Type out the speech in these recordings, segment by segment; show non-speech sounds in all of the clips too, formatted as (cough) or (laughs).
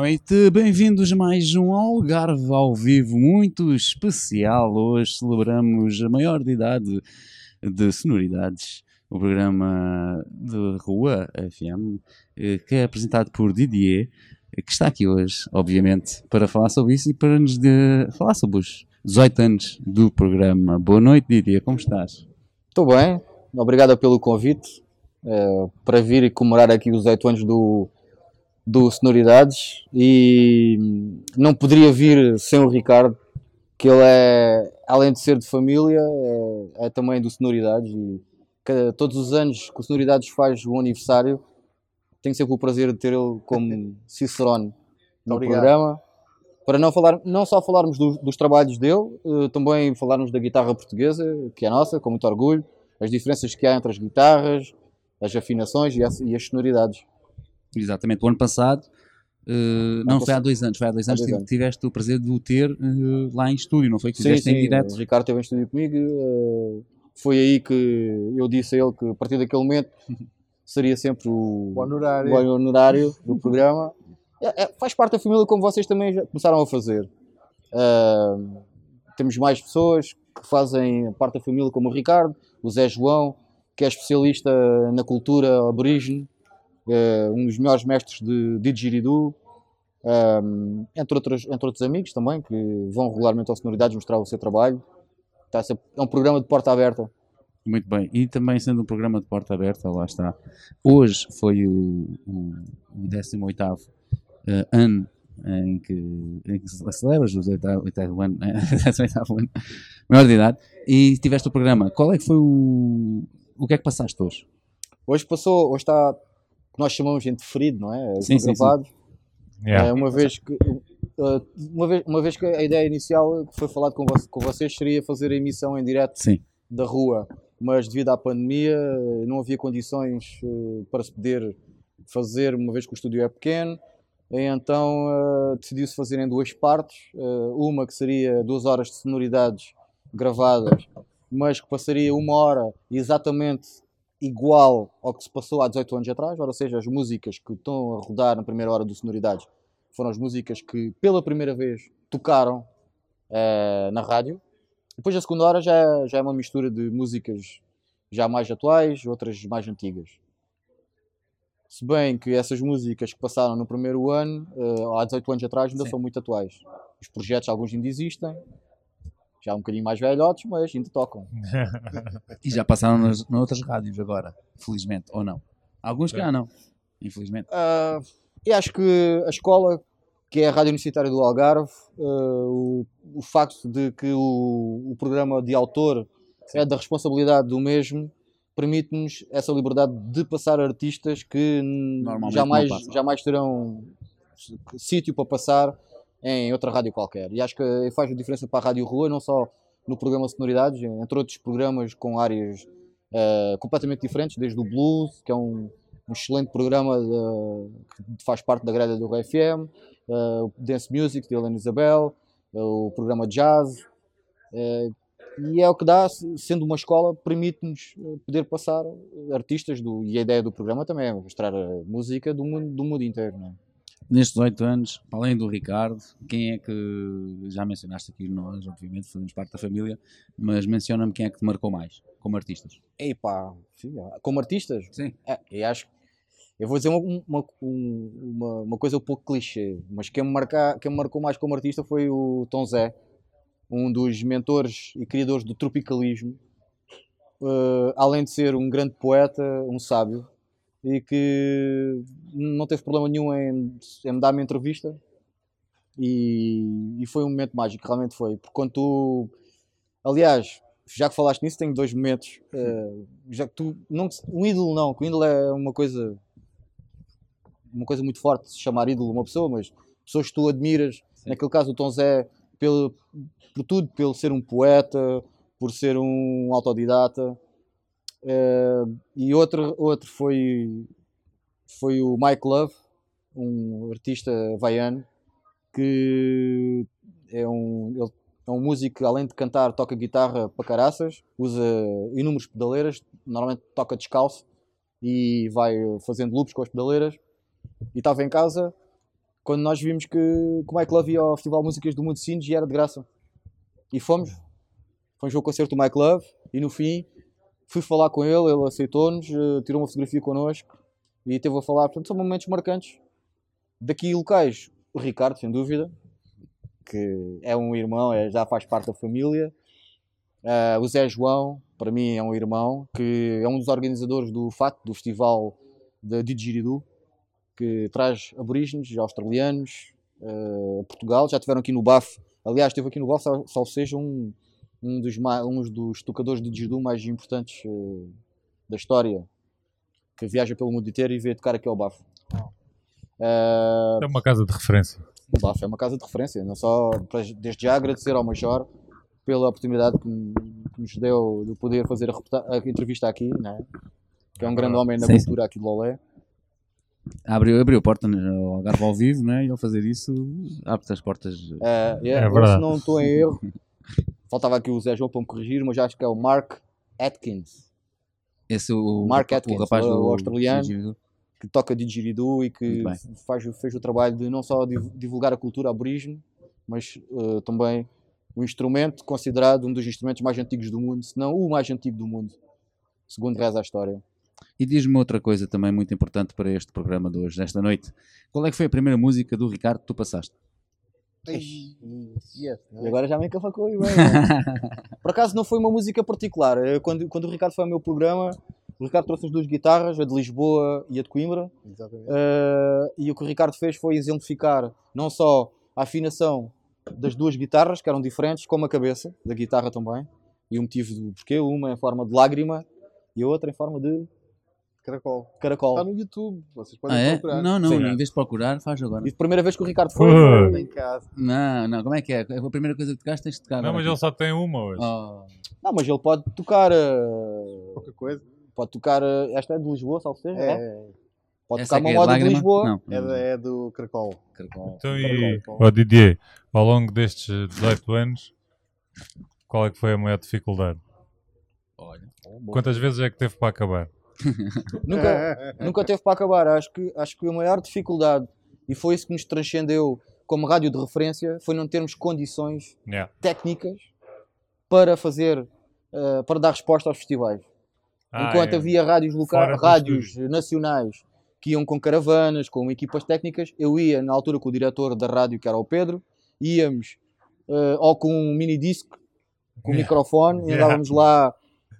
noite, bem-vindos mais um Algarve ao vivo muito especial. Hoje celebramos a maior de idade de sonoridades, o programa de Rua FM, eh, que é apresentado por Didier, que está aqui hoje, obviamente, para falar sobre isso e para nos de- falar sobre os 18 anos do programa. Boa noite, Didier, como estás? Estou bem, obrigado pelo convite eh, para vir e comemorar aqui os 8 anos do, do Sonoridades e não poderia vir sem o Ricardo, que ele é, além de ser de família, é, é também do Sonoridades e todos os anos que o Sonoridades faz o aniversário, tenho sempre o prazer de ter ele como (laughs) Cicerone no Obrigado. programa. Para não, falar, não só falarmos dos, dos trabalhos dele, eh, também falarmos da guitarra portuguesa, que é nossa, com muito orgulho, as diferenças que há entre as guitarras, as afinações e as, e as sonoridades. Exatamente, o ano passado, eh, não foi há dois anos, foi há dois anos que anos. tiveste o prazer de o ter eh, lá em estúdio, não foi? Que fizeste em direto. o Ricardo esteve em estúdio comigo. eh, foi aí que eu disse a ele que a partir daquele momento (laughs) seria sempre o, O honorário. o honorário do programa. É- é- faz parte da família como vocês também já começaram a fazer. Ah, temos mais pessoas que fazem parte da família, como o Ricardo, o Zé João, que é especialista na cultura aborígene, eh, um dos melhores mestres de didgeridoo, ah, entre, outros, entre outros amigos também, que vão regularmente ao Sonoridades mostrar o seu trabalho. Está sempre- é um programa de porta aberta. Muito bem, e também sendo um programa de porta aberta, lá está. Hoje foi o, o, o 18 eh, ano em que, em que celebras os 8 ano, (laughs) 18 ano, maior de idade, e tiveste o programa. Qual é que foi o. O que é que passaste hoje? Hoje passou, hoje está, o que nós chamamos de ferido, não é? Sim, sim, gravado. Yeah. É, uma, vez que, uh, uma, vez, uma vez que a ideia inicial que foi falado com, vo- com vocês seria fazer a emissão em direto Sim, da rua, mas devido à pandemia eh, não havia condições eh, para se poder fazer, uma vez que o estúdio é pequeno, e então eh, decidiu-se fazer em duas partes, eh, uma que seria duas horas de sonoridades gravadas, mas que passaria uma hora exatamente igual ao que se passou há 18 anos atrás, ou seja, as músicas que estão a rodar na primeira hora do Sonoridades foram as músicas que pela primeira vez tocaram eh, na rádio. Depois a segunda hora já, já é uma mistura de músicas já mais atuais, outras mais antigas. Se bem que essas músicas que passaram no primeiro ano, eh, há 18 anos atrás, ainda Sim. são muito atuais. Os projetos, alguns ainda existem, já um bocadinho mais velhotes, mas ainda tocam. (laughs) e já passaram nas, noutras rádios agora, felizmente, ou não? Alguns que já não, infelizmente. Ah, e acho que a escola, que é a Rádio Universitária do Algarve, ah, o, o facto de que o, o programa de autor é da responsabilidade do mesmo, permite-nos essa liberdade de passar artistas que jamais, jamais terão sítio para passar em outra rádio qualquer. E acho que faz diferença para a Rádio Rua, não só no programa Sonoridades, entre outros programas com áreas ah, completamente diferentes, desde o blues, que é um, um excelente programa de- que faz parte da grelha do RFM, uh, o Dance Music de Helena Isabel, uh, o programa Jazz, uh, e é o que dá, se- sendo uma escola, permite-nos uh, poder passar artistas do, e a ideia do programa também é mostrar música do mundo, do mundo inteiro. Não é? Nestes oito anos, além do Ricardo, quem é que já mencionaste aqui nós, obviamente, fazemos parte da família, mas menciona-me quem é que te marcou mais como artistas. E pá, como artistas, Sim. É, e acho eu vou dizer uma, uma, um- uma, uma coisa um pouco clichê, mas quem me, quem me marcou mais como artista foi o Tom Zé, um dos mentores e criadores do tropicalismo, Eh, além de ser um grande poeta, um sábio, e que não teve problema nenhum em, em me dar uma entrevista. E, e foi um momento mágico, realmente foi. Porque quando tu. Aliás, já que falaste nisso, tenho dois momentos. eh, já que tu. Não, um ídolo não, que o ídolo é uma coisa. Uma coisa muito forte, se chamar ídolo uma pessoa, mas pessoas que tu admiras. Naquele caso, o Tom Zé, pelo, por tudo, pelo ser um poeta, por ser um autodidata. Eh, e outro, outro foi, foi o Mike Love, um artista vaiano, que é um, ele é um músico que além de cantar toca guitarra para caraças, usa inúmeras pedaleiras, normalmente toca descalço e vai fazendo loops com as pedaleiras. E estava em casa quando nós vimos que, que o Mike Love ia ao Festival Músicas do Mundo Sines e era de graça. E fomos. Fomos ao concerto do Mike Love e no fim fui falar com ele, ele aceitou-nos, eh, tirou uma fotografia connosco e teve a falar. Portanto, são momentos marcantes. Daqui locais, o Ricardo, sem dúvida, que é um irmão, é, já faz parte da família. Uh, o Zé João, para mim, é um irmão, que é um dos organizadores do FAT, do Festival de Didgeridoo, que traz aborígenes australianos uh, Portugal. Já estiveram aqui no BAF, aliás, esteve aqui no BAF, só, só seja um, um, dos, um dos tocadores de didgeridoo mais importantes uh, da história, que viaja pelo mundo inteiro e vê tocar aqui ao BAF. Uh, é uma casa de referência. O BAF é uma casa de referência, não só desde já agradecer ao Major pela oportunidade que, que nos deu de poder fazer a, a entrevista aqui, né? que é um grande homem na cultura aqui de Lolé. Abriu, abriu a porta ao Algarve ao vivo, né? e ao fazer isso abre as portas. É, é, é verdade. Se não estou em erro, (laughs) faltava aqui o Zé João para me corrigir, mas acho que é o Mark Atkins. Esse o, Mark Atkins, o rapaz o, do, australiano que toca didgeridoo e que faz, fez o trabalho de não só divulgar a cultura aborígene, mas uh, também um instrumento considerado um dos instrumentos mais antigos do mundo, se não o mais antigo do mundo, segundo reza a história. E diz-me outra coisa também muito importante para este programa de hoje, desta noite. Qual é que foi a primeira música do Ricardo que tu passaste? Yes. E agora já me encafacou (laughs) bem. Por acaso não foi uma música particular. Quando, quando o Ricardo foi ao meu programa, o Ricardo trouxe as duas guitarras, a de Lisboa e a de Coimbra. Uh, e o que o Ricardo fez foi exemplificar não só a afinação das duas guitarras, que eram diferentes, como a cabeça da guitarra também. E o motivo do porquê, uma em forma de lágrima e a outra em forma de Caracol. Caracol. Está no YouTube, vocês podem ah, é? procurar. Não, não, Sim. em vez de procurar, faz agora. E a primeira vez que o Ricardo foi, foi em casa. Não, não, como é que é? A primeira coisa que tocaste tens de tocar. Não, mas aqui. ele só tem uma hoje. Oh. Não, mas ele pode tocar. Uh... Qualquer coisa. Pode tocar. Uh... Esta é de Lisboa, salvo seja? É. é. Pode Essa tocar uma moda é de, de Lisboa. Não. É, é do Caracol. Caracol. Então, e, oh, Didier, ao longo destes 18 anos, qual é que foi a maior dificuldade? Olha, Quantas vezes é que teve para acabar? (laughs) nunca, nunca teve para acabar. Acho que, acho que a maior dificuldade, e foi isso que nos transcendeu como rádio de referência, foi não termos condições yeah. técnicas para fazer, uh, para dar resposta aos festivais. Ah, Enquanto é. havia rádios locais, rádios nacionais que iam com caravanas, com equipas técnicas, eu ia na altura com o diretor da rádio, que era o Pedro, íamos uh, ou com um mini disco, com yeah. microfone, yeah. andávamos lá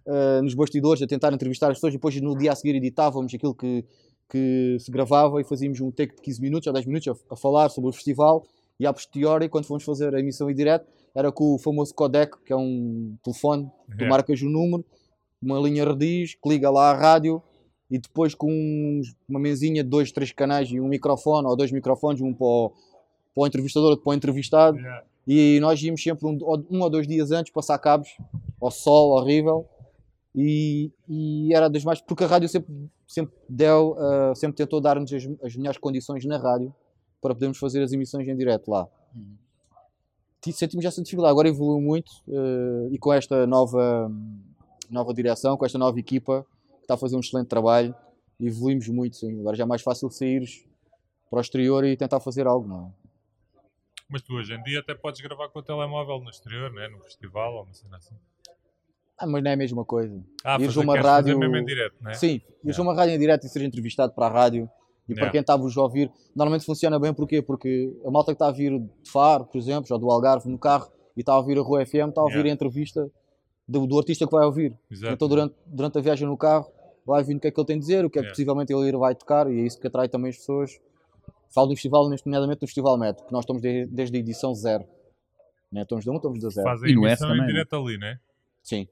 uh, nos bastidores a tentar entrevistar as pessoas e depois no dia a seguir editávamos aquilo que, que se gravava e fazíamos um take de 15 minutos ou 10 minutos a, a falar sobre o festival e a posteriori, quando fomos fazer a emissão em direto, era com o famoso codec, que é um telefone, tu yeah. marcas o número, uma linha rediz, que liga lá à rádio e depois com uma mesinha de dois, três canais e um microfone ou dois microfones, um para o, para o entrevistador, outro para o entrevistado. Yeah. E nós íamos sempre um, um, ou dois dias antes passar cabos ao sol horrível e, e, era das mais. Porque a rádio sempre, sempre deu, uh, sempre tentou dar-nos as, as, melhores condições na rádio para podermos fazer as emissões em direto lá. Uhum. Sentimos essa dificuldade, agora evoluiu muito uh, e com esta nova, nova direção, com esta nova equipa que está a fazer um excelente trabalho, evoluímos muito. Sim. Agora já é mais fácil sair para o exterior e tentar fazer algo, não é? Mas tu hoje em dia até podes gravar com o telemóvel no exterior, né? no festival ou uma cena assim. Ah, mas não é a mesma coisa. Ah, ires uma rádio. Mesmo em direto, né? Sim, ires yeah. uma rádio em direto e ser entrevistado para a rádio. E para yeah. quem estava a ouvir, normalmente funciona bem porquê? Porque a malta que está a vir de Faro, por exemplo, ou do Algarve no carro e está a ouvir a Rua FM, está a ouvir yeah. a entrevista do, do, artista que vai ouvir. Exato. Então durante, durante a viagem no carro vai ouvir o que é que ele tem a dizer, o que é que possivelmente ele vai tocar e é isso que atrai também as pessoas. Falo do festival, nomeadamente do Festival Metro, que nós estamos de, desde a edição zero. Né? Estamos de um, estamos da zero. Fazem e no também. Né? direto ali, né? Sim.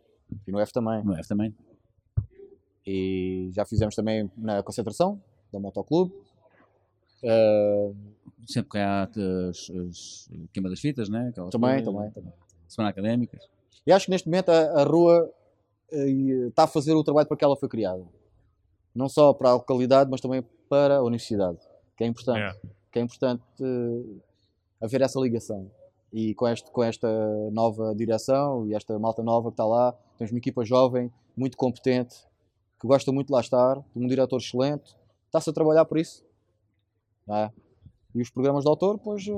E no F também. No F também. E já fizemos também na concentração da Motoclube. Uh, Sempre que há as, as queima das fitas, né? Aquelas também, coisas, também, também. Semana académicas. E acho que neste momento a, a rua uh, está a fazer o trabalho para que ela foi criada. Não só para a localidade, mas também para a universidade. Que é importante. Yeah. Que é importante uh, haver essa ligação. E com, este, com esta nova direção e esta malta nova que está lá, temos uma equipa jovem, muito competente, que gosta muito de lá estar, um diretor excelente, está-se a trabalhar por isso. É? E os programas de autor, pois, eh,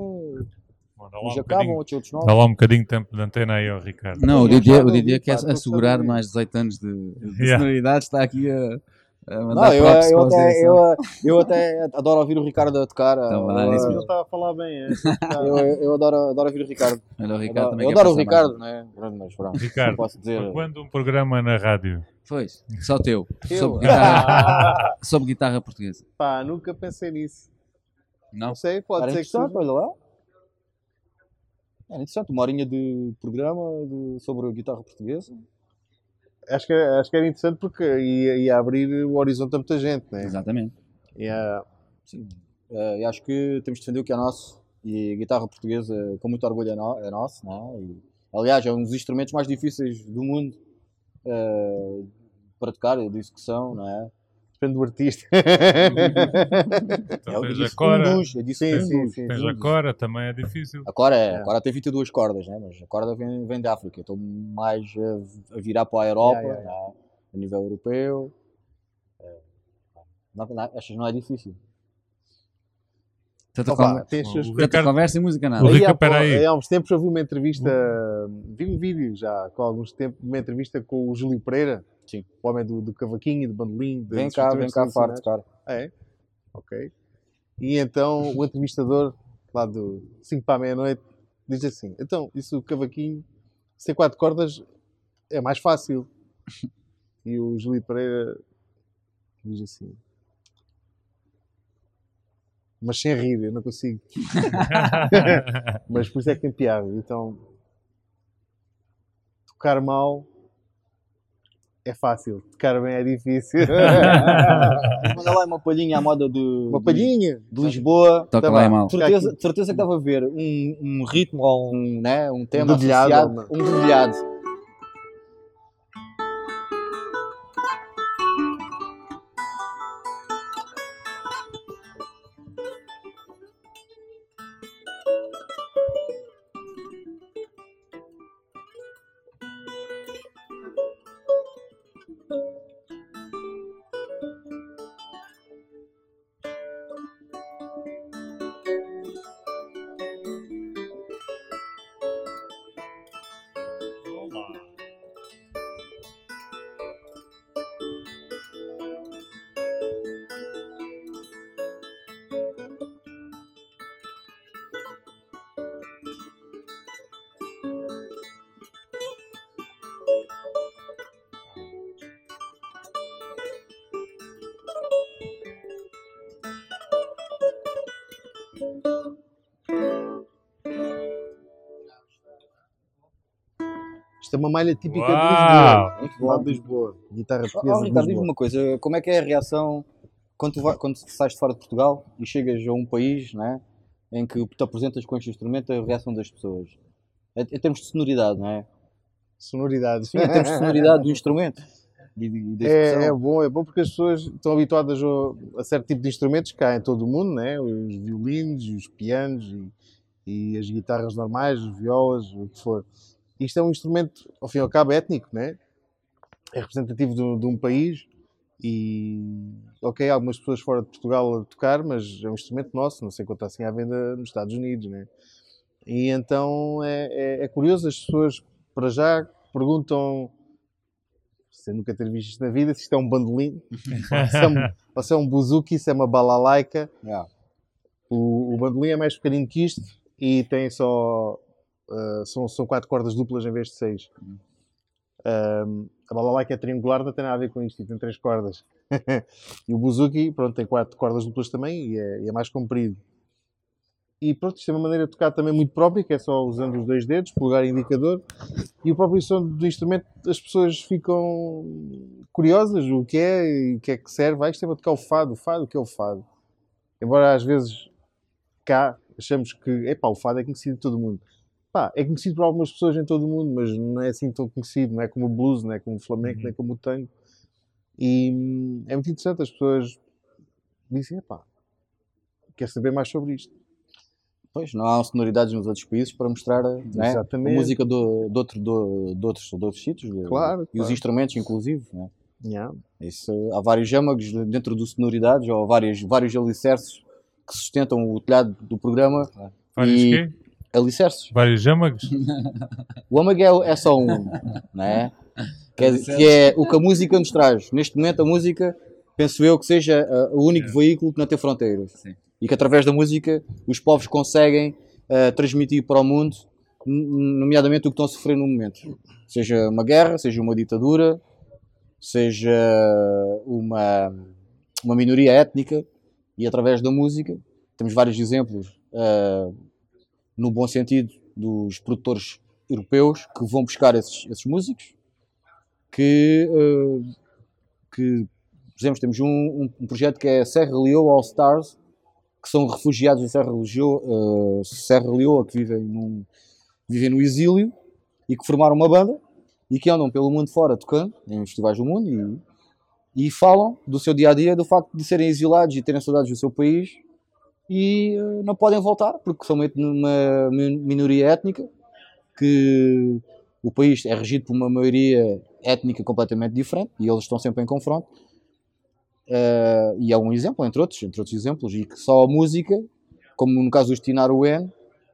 Bom, dá lá uns um acabam, bocadinho- outros, outros Dá lá um bocadinho de tempo de antena aí ao Ricardo. Não, o Didier, o Didier quer assegurar mais de 18 anos de, de Yeah. sonoridade, está aqui a, a Não, mandar eu, props (laughs) eu, até, eu, eu até adoro ouvir o Ricardo a tocar. Tá eu, isso mesmo. estava a falar bem, é. eu, eu adoro, adoro ouvir o Ricardo. Olha, o Eu Ricardo adoro, também eu adoro o Ricardo, né? Mas pronto. Ricardo, não posso dizer. Quando um programa na rádio? Pois, só teu. Eu? Sobre guitarra, (laughs) sobre guitarra portuguesa. Pá, nunca pensei nisso. Não? Não sei, pode Era ser que seja. olha lá. Era interessante, uma horinha de programa de- sobre a guitarra portuguesa. Acho que, acho que era interessante porque ia, ia abrir o horizonte a muita gente, né? Exatamente. Ia, Sim. Eh, e acho que temos de defender o que é nosso. E a guitarra portuguesa, com muito orgulho, é, no, é nosso. Né? E, aliás, é um dos instrumentos mais difíceis do mundo eh, para tocar, de execução, não é? Depende do artista. (laughs) Então, tens disse a Cora, dos, eu disse Sim, sim, sim. tens a Cora, também é difícil. A Cora, é, É. a Cora tem 22 cordas, né? mas a corda vem, vem da África. Estou mais a, a virar para a Europa, Yeah, yeah, né? a nível europeu. É, não, não, achas não é difícil? Tanta, Opa, conver- tens seus- O tanta Ricardo- conversa e música nada. O Rica, Aí há, aí. aí há uns tempos eu vi uma entrevista, vi um vídeo já com alguns tempos, uma entrevista com o Júlio Pereira, Sim. o homem do, do cavaquinho, do bandolim. de- Vem cá, vem cá, farto, tradicionais. cara. É? Ok. E então o entrevistador, lá do 5 para a meia-noite, diz assim: então, isso o cavaquinho, sem quatro cordas, é mais fácil. E o Júlio Pereira diz assim: mas sem rir, eu não consigo. (laughs) Mas por isso é que tem piada. Então, tocar mal é fácil, tocar bem é difícil. (laughs) (laughs) Manda lá uma palhinha à moda de, Uma palhinha. de Lisboa. Toca Tá lá mal. De certeza, certeza que deve haver um, um ritmo ou um, né, um tema dedilhado, associado, um dedilhado. É uma malha típica Uau! de Lisboa. Muito Lá de Lisboa. Guitarra Oh, portuguesa de Ricardo, diz-me uma coisa, como é que é a reação quando tu, vai, quando sais de fora de Portugal e chegas a um país né, em que te apresentas com este instrumento, a reação das pessoas? Em, termos de sonoridade, não é? Sonoridade. Sim, em termos de sonoridade do instrumento. É, é bom, é bom porque as pessoas estão habituadas ao- a, certo tipo de instrumentos que há em todo o mundo, né? os violinos, os pianos e, e as guitarras normais, as violas, o que for. Isto é um instrumento, ao fim e ao cabo, étnico, né? é representativo de, um- de um país e, ok, há algumas pessoas fora de Portugal a tocar, mas é um instrumento nosso, não sei quanto assim à venda nos Estados Unidos. Né? E então é, é- é curioso, as pessoas para já perguntam sem nunca ter visto isto na vida, se isto é um bandolim, ou se é um, (laughs) ou se é um buzuki, se é uma balalaica. Yeah. O, o bandolim é mais pequenino que isto e tem só. Ah, são, são quatro cordas duplas em vez de seis. Ahm, a balalaica é triangular, não tem nada a ver com isto, e tem três cordas. (laughs) e o buzuki, pronto, tem quatro cordas duplas também e é, e é mais comprido. E pronto, isto é uma maneira de tocar também muito própria, que é só usando os dois dedos, polegar e indicador. E o próprio som do instrumento, as pessoas ficam curiosas, o que é, o que é que serve. Ah, isto é para tocar o fado, o fado, o que é o fado? Embora às vezes cá achamos que, epá, o fado é conhecido de todo mundo. Pá, é conhecido por algumas pessoas em todo o mundo, mas não é assim tão conhecido, não é como o blues, não é como o flamenco, Uhum. nem como o tango. E hum, é muito interessante, as pessoas dizem, epá, quer saber mais sobre isto. Pois, não há sonoridades nos outros países para mostrar né, a música do, de, outro, do, de, outros, de outros sítios. Claro, E os claro. instrumentos, inclusive. Né? Yeah. Isso, há vários âmagos de- dentro do sonoridades, ou vários, vários alicerces que sustentam o telhado do programa. Vários E- quê? Alicerces. Vários jâmagos? (laughs) O âmago é, é só um, não é? Que, é? que é o que a música nos traz. Neste momento, a música, penso eu, que seja uh, o único veículo que não tem fronteiras. Sim. E que através da música os povos conseguem uh, transmitir para o mundo, nomeadamente o que estão a sofrer no momento. Seja uma guerra, seja uma ditadura, seja uma, uma minoria étnica. E através da música, temos vários exemplos, uh, no bom sentido, dos produtores europeus que vão buscar esses, esses músicos que, eh, que por exemplo, temos um, um- projeto que é Serra Leoa All Stars que são refugiados em Serra Leoa, eh, Serra Leoa que vivem, num, vivem no exílio e que formaram uma banda e que andam pelo mundo fora tocando em festivais do mundo e, e falam do seu dia a dia, do facto de serem exilados e terem saudades do seu país e eh, não podem voltar porque são mi- minoria étnica que o país é regido por uma maioria étnica completamente diferente e eles estão sempre em confronto. Eh, e é um exemplo, entre outros, entre outros exemplos, e que só a música, como no caso dos Tinar Wen,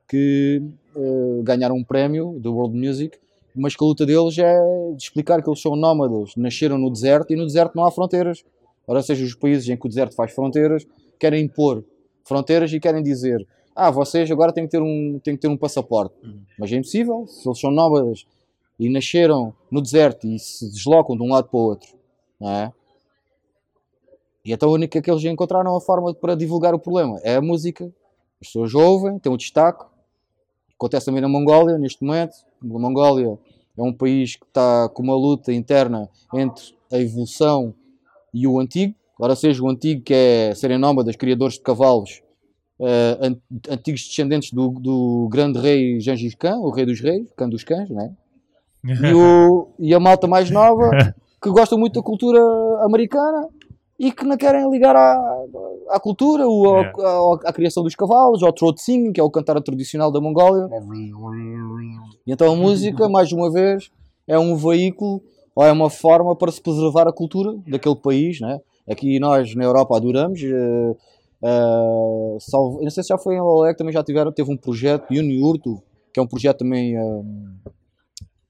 que eh, ganharam um prémio do World Music, mas que a luta deles é de explicar que eles são nómadas, nasceram no deserto e no deserto não há fronteiras. Ora, seja os países em que o deserto faz fronteiras, querem impor fronteiras e querem dizer ah, vocês agora têm que ter um, têm que ter um passaporte. Mas é impossível, se eles são nómadas e nasceram no deserto e se deslocam de um lado para o outro, não é? E então a única que eles encontraram a forma para divulgar o problema é a música. As pessoas ouvem, têm um destaque. Acontece também na Mongólia, neste momento. A Mongólia é um país que está com uma luta interna entre a evolução e o antigo. Ora seja, o antigo que é serem nómadas, criadores de cavalos, an- antigos descendentes do, do grande rei Gengis Khan, o rei dos reis, Khan dos cães, não é? e, o- e a malta mais nova (laughs) que gosta muito da cultura americana e que não querem ligar à, à cultura, ou ao- Yeah. ao- à, criação dos cavalos, ao throat singing, que é o cantar tradicional da Mongólia. E então a música, mais uma vez, é um veículo ou é uma forma para se preservar a cultura daquele país, né? Aqui nós na Europa adoramos. eh, salvo- não sei se já foi em que também já tiveram, teve um projeto, Uniurto, que é um projeto também eh,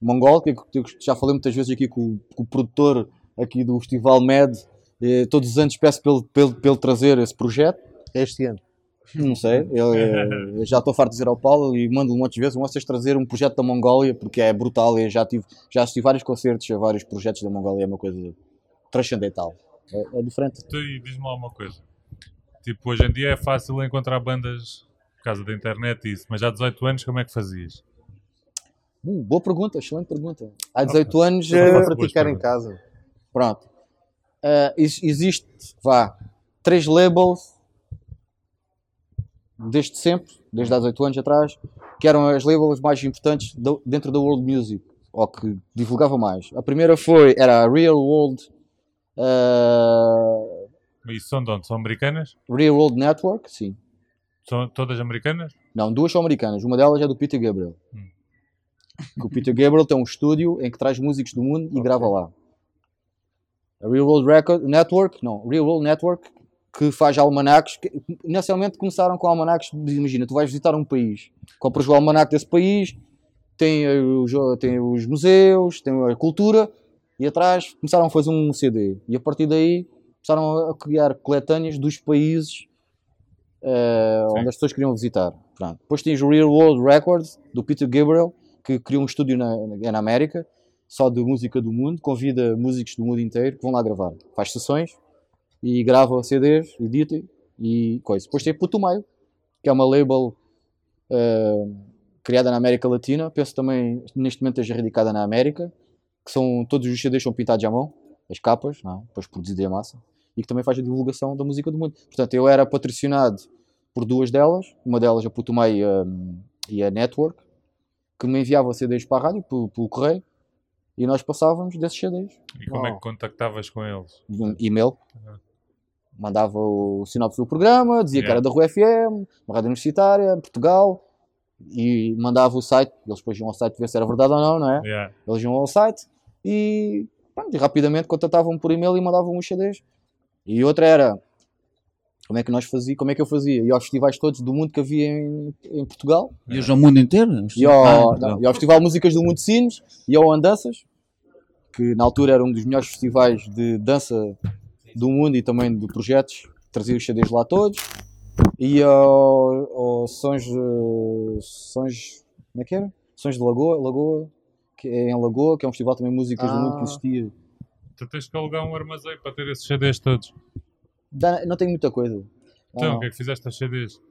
mongol, que que eu já falei muitas vezes aqui com, o- com o produtor aqui do Festival MED. eh, todos os anos peço ele- para ele trazer esse projeto. Este ano. Não sei, eu, eu já estou farto de dizer ao Paulo e mando-lhe um monte de vezes vocês trazer um projeto da Mongólia, porque é brutal. Eu já, tive, já assisti vários concertos a vários projetos da Mongólia, é uma coisa transcendental. É, é diferente. Tu e diz-me lá uma coisa. Tipo, hoje em dia é fácil encontrar bandas por causa da internet e isso, mas há 18 anos como é que fazias? Uh, boa pergunta, excelente pergunta. Há 18 anos, eu eh, Praticar em casa. pronto. Ex- existe, vá, três labels desde sempre, desde há 18 anos atrás, que eram as labels mais importantes dentro da world music, ou que divulgavam mais. A primeira foi, era a Real World, eh, E isso são de onde? São americanas? Real World Network, sim. São todas americanas? Não, duas são americanas. Uma delas é do Peter Gabriel. Hum. O Peter Gabriel tem um estúdio em que traz músicos do mundo e grava lá. A Real World Record Network, não, Real World Network, que faz almanacs. Que, inicialmente começaram com almanacs. de- Imagina, tu vais visitar um país, compras o almanac desse país, tem eh, os, tem os museus, tem a cultura, e atrás começaram a fazer um CD. E a partir daí começaram a criar coletâneas dos países eh, onde as pessoas queriam visitar. Pronto. Depois tens o Real World Records, do Peter Gabriel, que criou um estúdio na, na, América, só de música do mundo, convida músicos do mundo inteiro que vão lá gravar. Faz sessões e grava CDs, edita e coisa. Depois tem Putumayo, que é uma label eh, criada na América Latina, penso também neste momento esteja radicada na América, que são todos os CDs são pintados à mão, as capas, não é? depois produzida em massa, e que também faz a divulgação da música do mundo. Portanto, eu era patrocinado por duas delas, uma delas a Putumai e a, e a Network, que me enviava CDs para a rádio, pelo, pelo correio, e nós passávamos desses CDs. E como é que contactavas com eles? Um e-mail, Uhum. mandava o sinopse do programa, dizia que Yeah. era da Rua FM, uma rádio universitária, Portugal, e mandava o site, eles depois iam ao site ver se era verdade ou não, não é? Yeah. Eles iam ao site e, pronto, e rapidamente contatavam por e-mail e mandavam os CDs. E outra era como é que nós fazia, como é que eu fazia? Ia aos festivais todos do mundo que havia em, em Portugal. Ias ao mundo inteiro? Ia ao, Ah, não, ia ao Festival Músicas do Mundo de Sines, ia ao Andanças, que na altura era um dos melhores festivais de dança do mundo e também de projetos, trazia os CDs lá todos. Ia ao, ao Sons, Sons, como é que era? Sons de Lagoa, Lagoa, que é em Lagoa, que é um festival também de músicas do mundo que Ah. existia. Tu tens que alugar um armazém para ter esses CDs todos. Dá- não tem muita coisa. Então, o que é que fizeste aos CDs?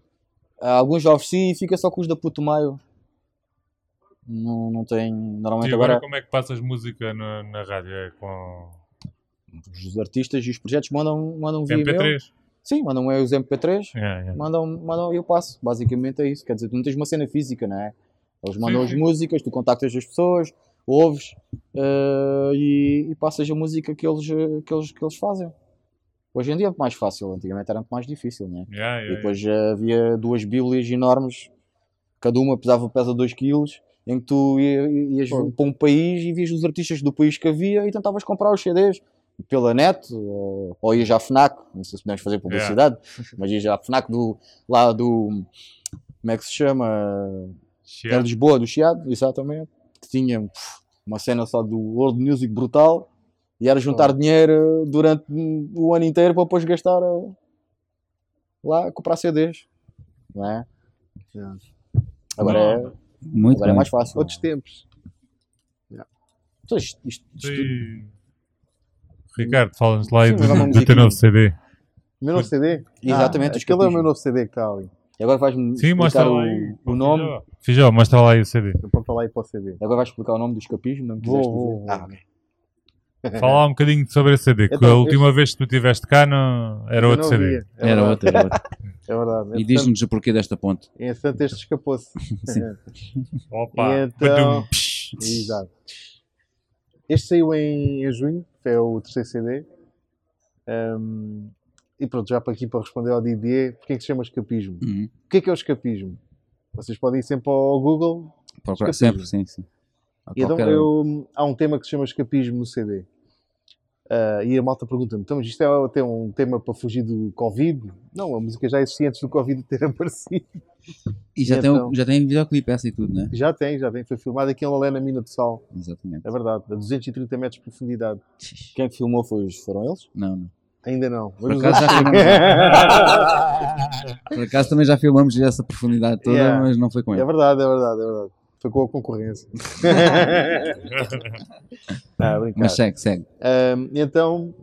Há Alguns já ofereci e fica só com os da Puto Maio. Não, não tem. E Normalmente agora, agora como é que passas música na, na rádio? É com os artistas e os projetos mandam, mandam via e-mail. MP3? Sim, mandam é os MP3, É, é. mandam, mandam e eu passo. Basicamente é isso. Quer dizer, tu não tens uma cena física, não é? Eles mandam Sim, as sim. músicas, tu contactas as pessoas, ouves eh, e, e passas a música que eles, eh, que, eles, que eles fazem. Hoje em dia é mais fácil, antigamente era muito mais difícil, não é? Yeah, E yeah, depois eh, havia duas bíblias enormes, cada uma pesava, pesa 2 kg, em que tu ia- ias Pô. para um país e vias os artistas do país que havia e tentavas comprar os CDs pela net, ou, ou ias à FNAC, não sei se podemos fazer publicidade, mas ias à FNAC do, lá do, como é que se chama? Chiado. Era Lisboa, do Chiado, exatamente, que tinha pff, uma cena só do World Music brutal, e era juntar dinheiro durante o ano inteiro para depois gastar eh, lá a comprar CDs, não é? Yeah. Agora, é, Muito agora é mais fácil. Outros tempos. Então, isto- isto- isto Ricardo, fala-nos lá Sim, do, do teu novo CD. O meu novo CD? Exatamente, Ah, os aquele é o meu novo CD que está ali. E agora vais-me Sim, mostra explicar lá o, aí. o nome. Fijó. Mostra lá aí o CD. Eu posso falar aí para o CD. Agora vais explicar o nome do escapismo, não me Vou, quiseste vou, dizer? vou. Ah, ok. Fala lá um bocadinho sobre esse CD, que Então, a última vez que tu estiveste cá não... era Eu outro não CD. via. É Era verdade, outra, era outra. (laughs) É verdade. E diz-nos o porquê desta ponte. Entretanto, este escapou-se. (laughs) Opa, E então- badum. Exato. Este saiu em, em junho, que é o terceiro CD. Ahm, e pronto, já para aqui para responder ao Didier, porque é que se chama escapismo? Uhum. O que é que é o escapismo? Vocês podem ir sempre ao Google Procurar sempre, sim, sim. E então qualquer- eu, há um tema que se chama escapismo no CD. Ah, e a malta pergunta-me, então, isto é até um tema para fugir do Covid? Não, a música já existia antes do Covid ter (laughs) aparecido. E já, E tem, então? já tem videoclipe essa e tudo, né? Já tem, já tem. Foi filmado aqui em Lolé, na Mina de Sal. Exatamente. É verdade, a 230 metros de profundidade. Quem é que filmou foi, os- foram eles? Não, não. Ainda não. Por acaso, já filmamos, (laughs) por acaso também já filmamos essa profundidade toda, Yeah. mas não foi com É ele. verdade, é verdade, é verdade. Foi com a concorrência. (laughs) ah, brincar. Mas segue, segue. E então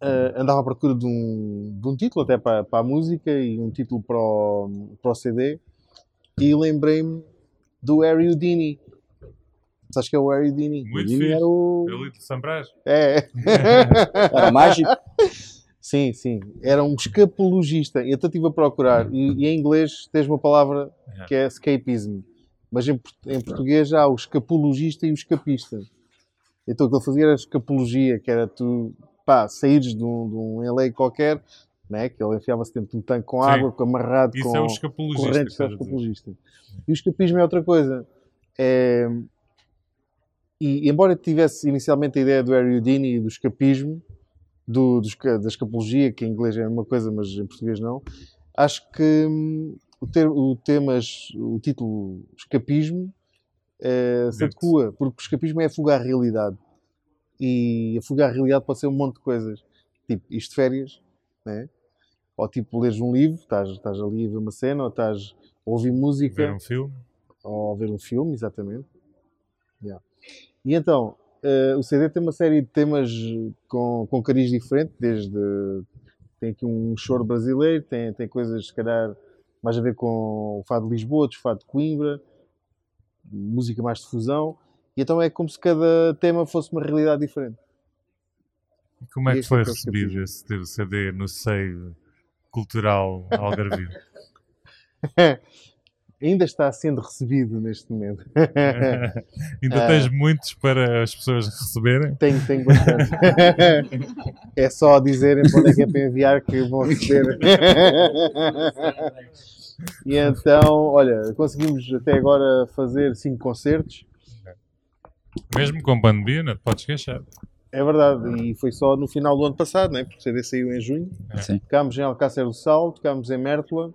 ah, andava à procura de um, de um título até para, para a música e um título para o, para o CD e lembrei-me do Harry Houdini. Sabes que é o Harry Houdini? Muito fixe. era o. Eu li de Sambrás. É. (laughs) Era mágico. sim, sim. Era um escapologista. E até estive a procurar. E, e em inglês tens uma palavra que é escapism. Mas em, em português há o escapologista e o escapista. Então o que ele fazia era escapologia, que era tu, pá, saíres de um, de um LA qualquer, né? que ele enfiava-se dentro de um tanque com Sim. água, com amarrado Isso com é o escapologista. correntes, que é o escapologista. E o escapismo é outra coisa. É... E embora tivesse inicialmente a ideia do Harry Houdini e do escapismo, do, do da escapologia, que em inglês é uma coisa, mas em português não, acho que hum, o, ter, o temas, o título escapismo eh, se adequa, porque o escapismo é a fuga à realidade. E a fuga à realidade pode ser um monte de coisas. Tipo, isto de férias, né? ou tipo, leres um livro, estás, estás ali a ver uma cena, ou estás a ouvir música Ver um filme. ou a ver um filme, exatamente. Yeah. E então, eh, o CD tem uma série de temas com, com cariz diferente, desde. Tem aqui um choro brasileiro, tem, tem coisas, se calhar, mais a ver com o fado de Lisboa, outros fado de Coimbra, música mais de fusão. E então é como se cada tema fosse uma realidade diferente. E como é que foi é o recebido esse teu CD no seio cultural (laughs) algarvio? (laughs) Ainda está sendo recebido neste momento. (laughs) Ainda Ah. tens muitos para as pessoas receberem? Tenho, tenho bastante. (laughs) é só dizerem para onde é que é para enviar que vão receber. e então, olha, conseguimos até agora fazer cinco concertos. Mesmo com pandemia, não te podes queixar. É verdade, e foi só no final do ano passado, né? porque o CD saiu em junho. Sim. Tocámos em Alcácer do Sal, tocámos em Mértola,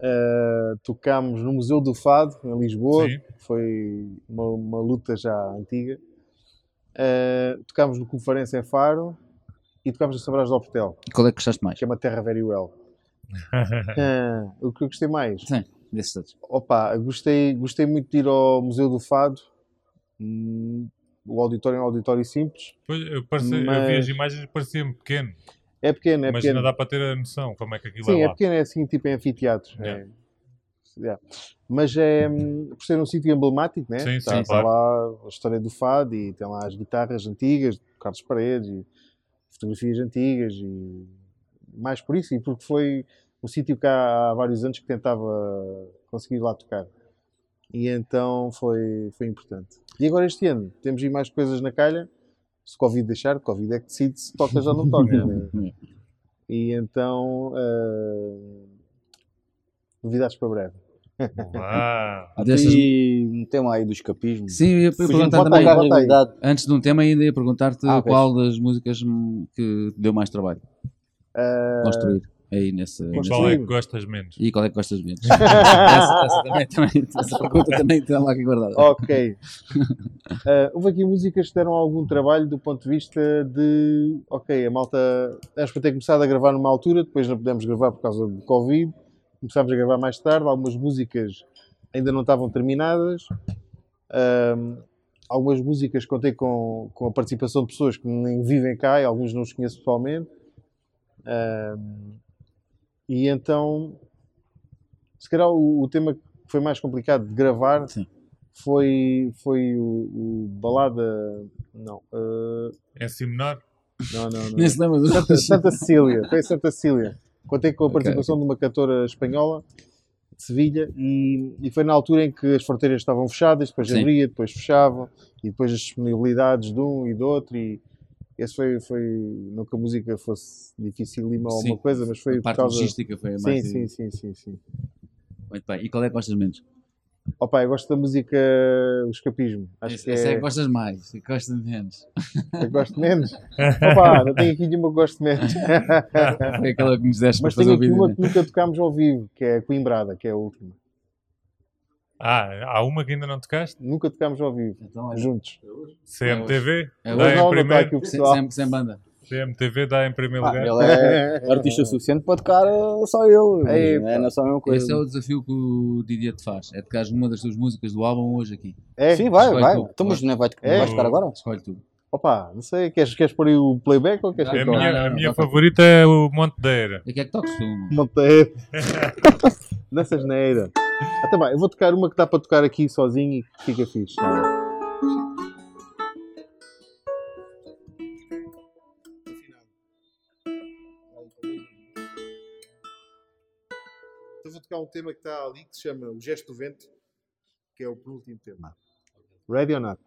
uh, tocámos no Museu do Fado, em Lisboa, Sim. que foi uma, uma luta já antiga. Uh, tocámos no Conferência em Faro e tocámos no Sabrás do Hotel, Qual é que gostaste mais? que é uma terra very well. Ah, (laughs) o que eu gostei mais? Sim, desses todos. Opa, gostei, gostei muito de ir ao Museu do Fado. Hum, O auditório é um auditório simples. Pois, eu, parecia, eu vi Mas- as imagens e parecia-me pequeno, É pequeno, é mas pequeno. ainda dá para ter a noção como é que aquilo Sim, é é lá. pequeno, é assim, tipo em anfiteatros. Yeah. É. Yeah. Mas é, hum, por ser um sítio emblemático, né? Sim, sim, claro. lá a história do fado e tem lá as guitarras antigas, de Carlos Paredes, e fotografias antigas e mais por isso, e porque foi um sítio que há, há vários anos que tentava conseguir lá tocar. E então foi, foi importante. E agora este ano temos aí mais coisas na calha. Se o Covid deixar, o Covid é que decide se toca ou (laughs) não toca. né? E então, eh, novidades para breve. Uau. (laughs) E um tema aí do escapismo. Sim, eu ia Fugindo perguntar também. bota. Antes de um tema, ainda ia perguntar-te Ah, qual das músicas que te deu mais trabalho Eh, construir aí nesse. E nesse- qual é que gostas menos? E qual é que gostas menos? (laughs) essa, essa também, também, essa (laughs) pergunta também tem lá aqui guardada. Ok. Eh, houve aqui músicas que deram algum trabalho do ponto de vista de. Ok, a malta. Nós para ter começado a gravar numa altura, depois não pudemos gravar por causa do Covid. Começámos a gravar mais tarde. Algumas músicas ainda não estavam terminadas. Ahm, algumas músicas contei com, com a participação de pessoas que nem vivem cá e alguns não os conheço pessoalmente. Ahm, e então, se calhar o, o tema que foi mais complicado de gravar Sim. foi, foi o, o Balada. Não, eh, Em si menor? não, não, não. Nem se lembra dos Santa, Santa Cecília, foi Santa Cecília. Contei com a participação de uma cantora espanhola de Sevilha e, e foi na altura em que as fronteiras estavam fechadas, depois Sim. abria, depois fechavam e depois as disponibilidades de um e do outro e esse foi, foi não que a música fosse dificílima ou alguma coisa, mas foi A por parte causa... logística foi a mais. sim, sim, sim, sim. Muito bem. E qual é que gostas menos? Opa, eu gosto da música O Escapismo. Acho Essa que essa é é... que gostas mais, e que gostas menos. Eu gosto menos. (laughs) Opa, não tenho aqui nenhuma que gosto menos. Foi aquela que nos deste Mas tenho aqui uma né? que nunca tocámos ao vivo, que é a Coimbrada, que é a última. Ah, há uma que ainda não tocaste? Nunca tocámos ao vivo, Então, é- juntos. CMTV? É dá em primeiro. o sem, banda. CMTV dá em primeiro Ah, lugar. ele é (laughs) artista suficiente para tocar eh, só ele. É, não é só a mesma coisa. Esse é o desafio que o Didier te faz. É tocares uma das tuas músicas do álbum hoje aqui. É? Sim, vai, Escolhe vai. tu. Então, mas não vai, É? vai tocar agora? Escolhe tu. Opa, não sei, queres, queres pôr aí o playback ou queres que A não, toque? minha, a minha favorita é o Montedeira. E o que é que toques tu? Monteiro. (laughs) Nessa geneira. Até bem, eu vou tocar uma que dá para tocar aqui sozinho e que fica fixe. Então vou tocar um tema que está ali que se chama O Gesto do Vento, que é o penúltimo tema. Ready or not?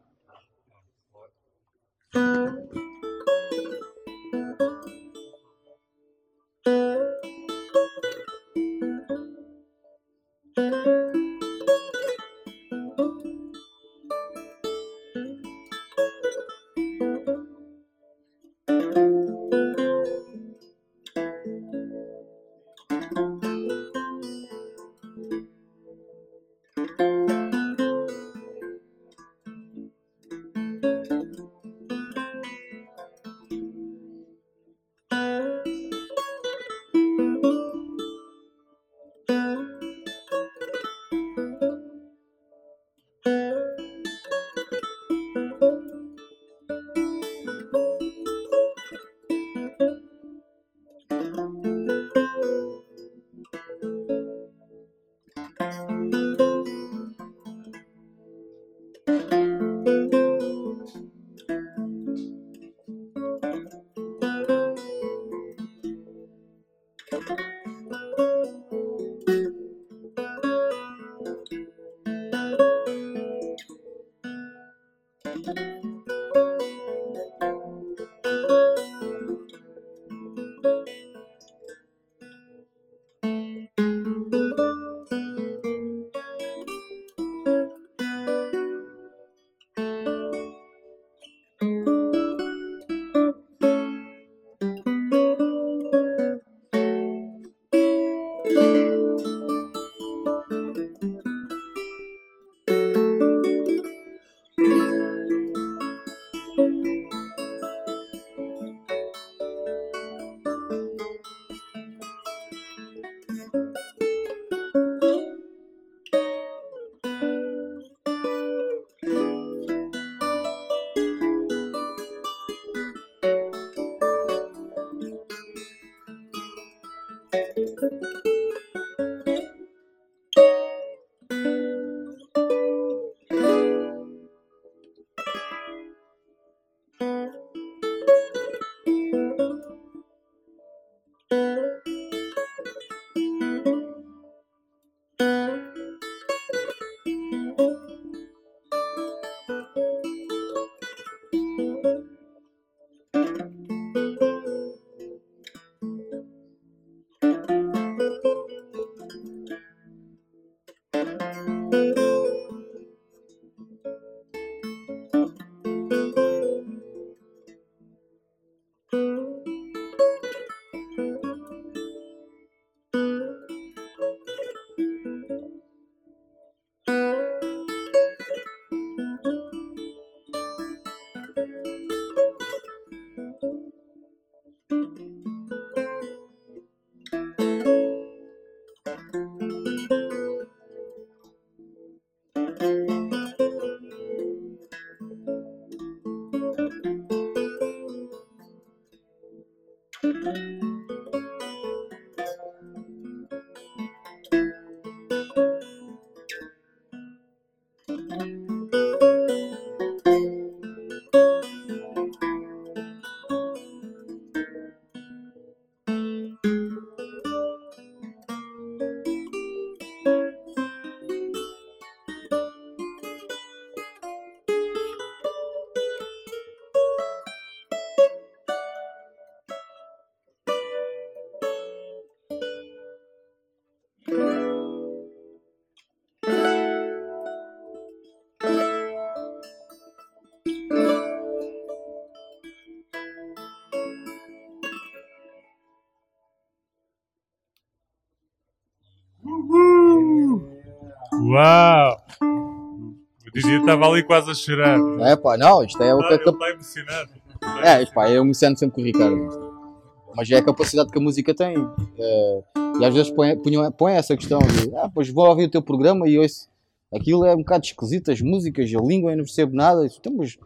Estava ali quase a chorar. É pá, não, isto é o que Ele está emocionado. É, pá, eu me sento sempre com o Ricardo. Mas é a capacidade que a música tem. É, e às vezes põe, põe, põe essa questão de, ah, pois vou ouvir o teu programa e ouço. Aquilo é um bocado esquisito, as músicas, a língua, eu não percebo nada. Isso, Então, mas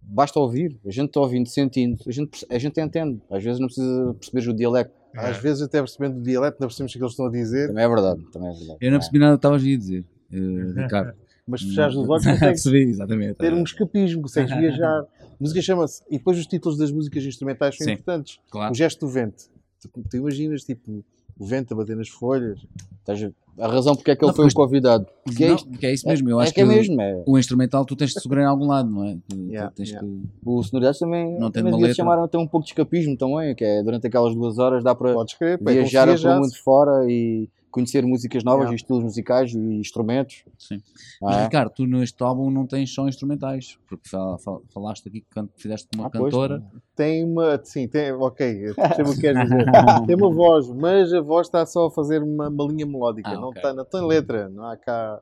basta ouvir. A gente está ouvindo, sentindo. A gente, a gente entende. Às vezes não precisa perceber o dialecto. Às vezes, até percebendo o dialeto, não percebemos o que eles estão a dizer, Também é verdade. Também é verdade. Eu não percebi nada que estavas a dizer, eh, (laughs) Ricardo. Mas fechares os (laughs) olhos, consegues exatamente. ter um escapismo, consegues (laughs) viajar. A música chama-se. E depois os títulos das músicas instrumentais são Sim. importantes. Claro. O gesto do vento. Tu, tu imaginas, tipo, o vento a bater nas folhas. Estás a- razão porque é que ele Não, foi o convidado. Porque é Não, isto. porque é isso mesmo, eu é acho que é mesmo. É. o instrumental tu tens de segurar em algum lado, não é? Tu- tu Yeah, tens yeah. que- O Sonoridades também, Não tem uma letra. chamaram até um pouco de escapismo também, que é durante aquelas duas horas dá para é viajar pelo mundo fora e conhecer músicas novas Yeah. e estilos musicais e instrumentos. Sim. não Mas é? Ricardo, tu neste álbum não tens só instrumentais, porque fal- fal- falaste aqui que fizeste uma Ah, pois, cantora. Tem uma. Sim, tem. Ok, o que queres (laughs) dizer. tem uma voz, mas a voz está só a fazer uma, uma linha melódica. Ah, não, ok. está, não tem letra. Não há cá.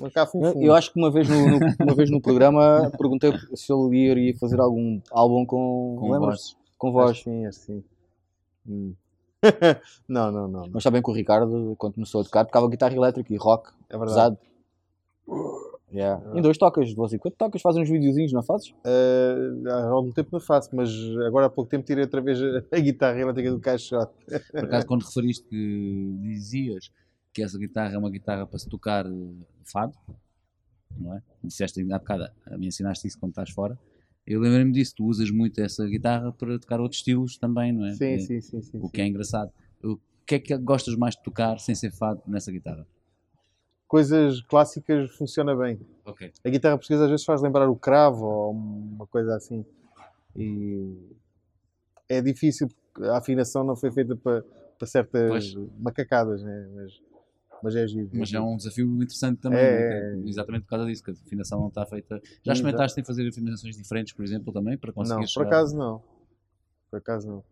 Não há cá fum, Eu, fum. eu acho que uma vez no, no- uma vez no programa (laughs) perguntei se ele iria fazer algum álbum com, Com voz. com Acho voz. que sim, acho sim. Hum. (laughs) não, não, não. não. Mas está bem que o Ricardo, quando começou a tocar, tocava guitarra elétrica e rock É verdade. pesado. Yeah. Em dois tocas, de vez em quando tocas, fazes uns videozinhos, não fazes? Uh, há algum tempo não faço, mas agora há pouco tempo tirei outra vez a, guitarra elétrica do caixote. Por acaso, (laughs) quando referiste que dizias que essa guitarra é uma guitarra para se tocar eh, fado, não é? Disseste há bocado, me ensinaste isso quando estás fora. Eu lembrei-me disso, tu usas muito essa guitarra para tocar outros estilos também, não é? Sim, É- sim, sim, sim. O que é engraçado. O que é que gostas mais de tocar sem ser fado nessa guitarra? Coisas clássicas funciona bem. Ok. A guitarra portuguesa às vezes faz lembrar o cravo ou uma coisa assim. E é difícil porque a afinação não foi feita para, para certas Pois. macacadas, né? mas, mas é giro. Mas é um desafio interessante também, É, não é? é, é. exatamente por causa disso, que a afinação não está feita. Já experimentaste em fazer afinações diferentes, por exemplo, também, para conseguir Não, por chegar- acaso não. Por acaso não.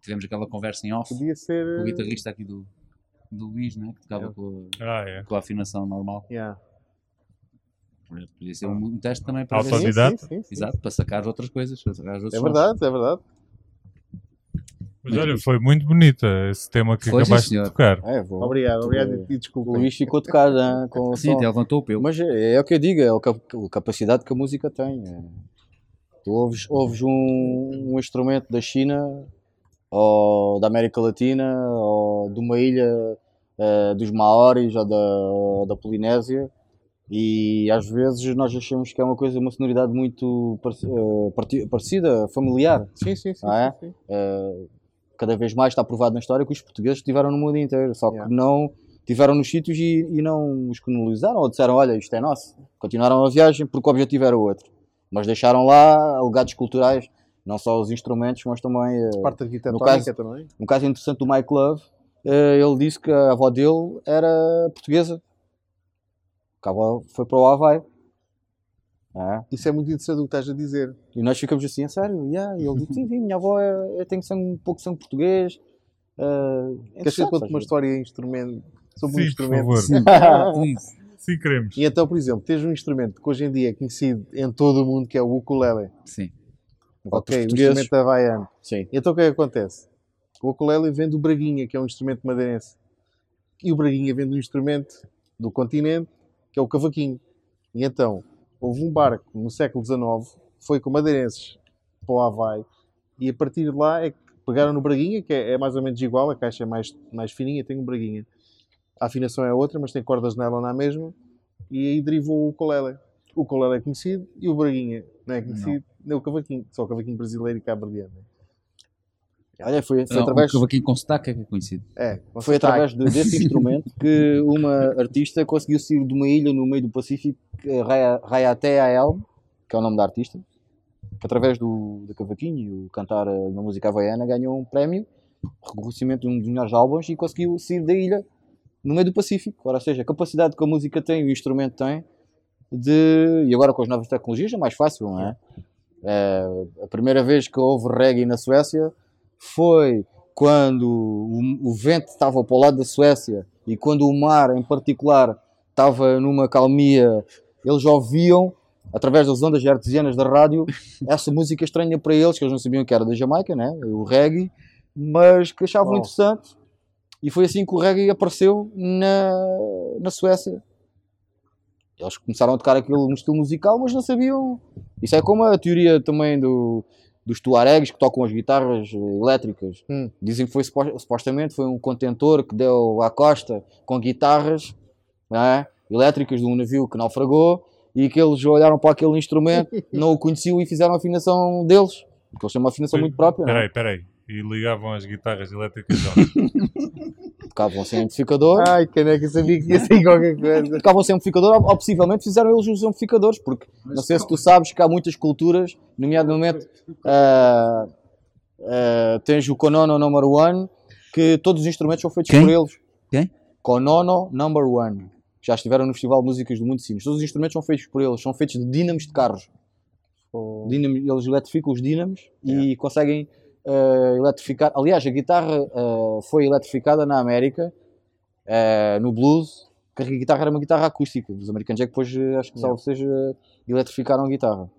Tivemos aquela conversa em off Podia ser. com o eh, guitarrista aqui do, do Luís, né? que tocava É. com, Ah, é. a, com a afinação normal. yeah. Podia ser um, um teste também para ver Autodidata. se- Sim, sim, sim, sim. Exato, para sacar outras coisas. para sacar outros É sons. verdade, é verdade. Mas olha, foi muito bonita esse tema que Foi, sim, acabaste de senhor. tocar. É, vou. Obrigado, obrigado e O desculpa. Luís ficou tocado hein, com o Sim, som. até levantou o pelo. Mas é, é o que eu digo, é a cap- a capacidade que a música tem. é. Tu ouves, ouves um, um instrumento da China, ou da América Latina, ou de uma ilha eh, dos Maoris, ou da, ou da Polinésia, e às vezes nós achamos que é uma coisa, uma sonoridade muito eh, parecida, familiar. Sim, sim, sim. É? sim, sim. Eh, cada vez mais está provado na história que os portugueses estiveram no mundo inteiro, só que Yeah. não tiveram nos sítios e, e não os colonizaram ou disseram, olha, isto é nosso. Continuaram a viagem porque o objetivo era outro. Mas deixaram lá legados culturais, não só os instrumentos, mas também, eh, Parte da No arquitetónica caso- também. um caso interessante do Mike Love, eh, ele disse que a avó dele era portuguesa. Que a avó foi para o Havaí. É. Isso é muito interessante o que estás a dizer. E nós ficamos assim, a sério? Yeah. E ele disse, sim, sim, minha avó é, é, tem sangue, um pouco de sangue português. Uh, Queres que eu conte uma história instrumento, sobre Sim, um instrumento? por Sim, (laughs) sim. (laughs) Sim, queremos. E então, por exemplo, tens um instrumento que hoje em dia é conhecido em todo o mundo, que é o ukulele. sim. Ok, um portugueses. instrumento havaiano. Sim. E então o que é que acontece? O ukulele vem do Braguinha, que é um instrumento madeirense. E o Braguinha vem do instrumento do continente, que é o cavaquinho. E então, houve um barco no século XIX, foi com madeirenses para o Havaí, e a partir de lá é que pegaram no Braguinha, que é, é mais ou menos igual, a caixa é mais, mais fininha, tem um Braguinha. A afinação é outra, mas tem cordas de nylon na mesma, e aí derivou o ukulele. O ukulele é conhecido e o Braguinha não é conhecido, nem o cavaquinho, só o cavaquinho brasileiro e cabo-verdiano. Olha, foi, foi Não, através, O cavaquinho com sotaque é que é conhecido. É, foi sotaque. através de- desse (laughs) instrumento que uma artista conseguiu sair de uma ilha no meio do Pacífico, eh, Raya- Rayaté Ael, que é o nome da artista, que através do, do cavaquinho e o cantar eh, na música havaiana ganhou um prémio, reconhecimento de um dos melhores álbuns e conseguiu sair da ilha no meio do Pacífico. Ora, ou seja, a capacidade que a música tem o instrumento tem de. E agora com as novas tecnologias é mais fácil, não é? Eh, a primeira vez que houve reggae na Suécia foi quando o, o vento estava para o lado da Suécia e quando o mar em particular estava numa calmia, eles ouviam através das ondas artesianas da rádio (laughs) essa música estranha para eles, que eles não sabiam que era da Jamaica, né? o reggae, mas que achavam Uau. interessante. E foi assim que o reggae apareceu na, na Suécia. Eles começaram a tocar aquilo estilo musical, mas não sabiam. Isso é como a teoria também do, dos tuaregs que tocam as guitarras eh, elétricas. Hum. Dizem que foi supo- supostamente foi um contentor que deu à costa com guitarras é? elétricas de um navio que naufragou e que eles olharam para aquele instrumento, (laughs) não o conheciam e fizeram a afinação deles. Porque eles têm uma afinação muito própria. é? Peraí, peraí. E ligavam as guitarras elétricas onde? (laughs) Tocavam sem amplificador. Ai, caneca, eu sabia que ia sair qualquer coisa. tocavam sem amplificador, ou, ou possivelmente fizeram eles os amplificadores, porque não sei se tu sabes que há muitas culturas, nomeadamente ah, ah, tens o Konono Number One, que todos os instrumentos são feitos Quem? por eles. Quem? Konono Number One. Já estiveram no Festival de Músicas do Mundo de Sinos. Todos os instrumentos são feitos por eles, são feitos de dínamos de carros. Dínamos- eles eletrificam os dínamos e conseguem ah, eletrificar. Aliás, a guitarra ah, foi eletrificada na América, ah, no blues, que a guitarra era uma guitarra acústica. Os americanos é que depois, acho que salvo seja, eletrificaram a guitarra.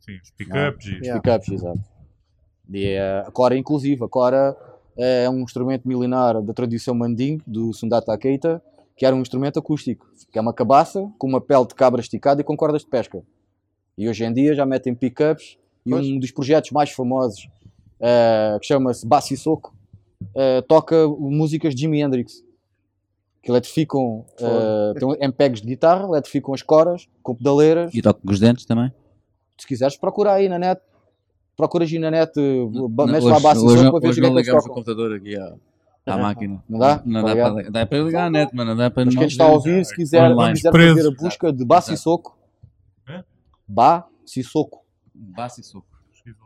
Sim, os pickups e Yeah. Pickups, exato. E a cora, inclusive, a cora é um instrumento milenar da tradição mandingue, do Sundata Keita, que era um instrumento acústico, que é uma cabaça com uma pele de cabra esticada e com cordas de pesca. E hoje em dia já metem pickups e Pois. um dos projetos mais famosos, eh, que chama-se Bassi Soco, eh, toca músicas de Jimi Hendrix. Que eletrificam, eh, tem MPEGs de guitarra, eletrificam as coras com pedaleiras. E toco com os dentes também. Se quiseres, procura aí na net. Procuras aí na net, Não, metes lá Bassi hoje, Soco para ver o que é não que eles ligamos o tocam. computador aqui à, à máquina. Não dá? Não Tá dá, ligado? para, dá para ligar a net, mas não dá para Mas quem está a ouvir, se quiser, Online. quiser fazer a busca de Bassi Exato. Soco, Hã? Bassi Soco, Bassi soco.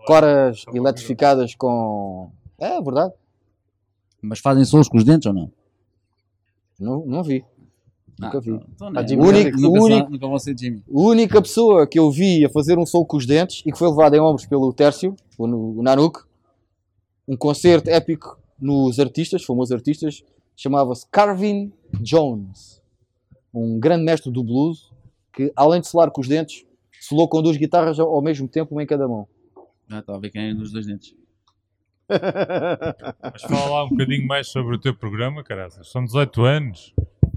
Coras eletrificadas com. É verdade, Mas fazem sons com os dentes ou não? não, não vi. Nunca Ah, vi. então é. Nunca- nunca, vou ser Jimmy. A única pessoa que eu vi a fazer um som com os dentes e que foi levado em ombros pelo Tércio, o, Nanuk, um concerto épico nos artistas, famosos artistas, chamava-se Carvin Jones, um grande mestre do blues que, além de solar com os dentes, solou com duas guitarras ao mesmo tempo, uma em cada mão. Ah, estava a ver quem é dos dois dentes. (laughs) Mas fala lá um bocadinho mais sobre o teu programa, caraças. São 18 anos.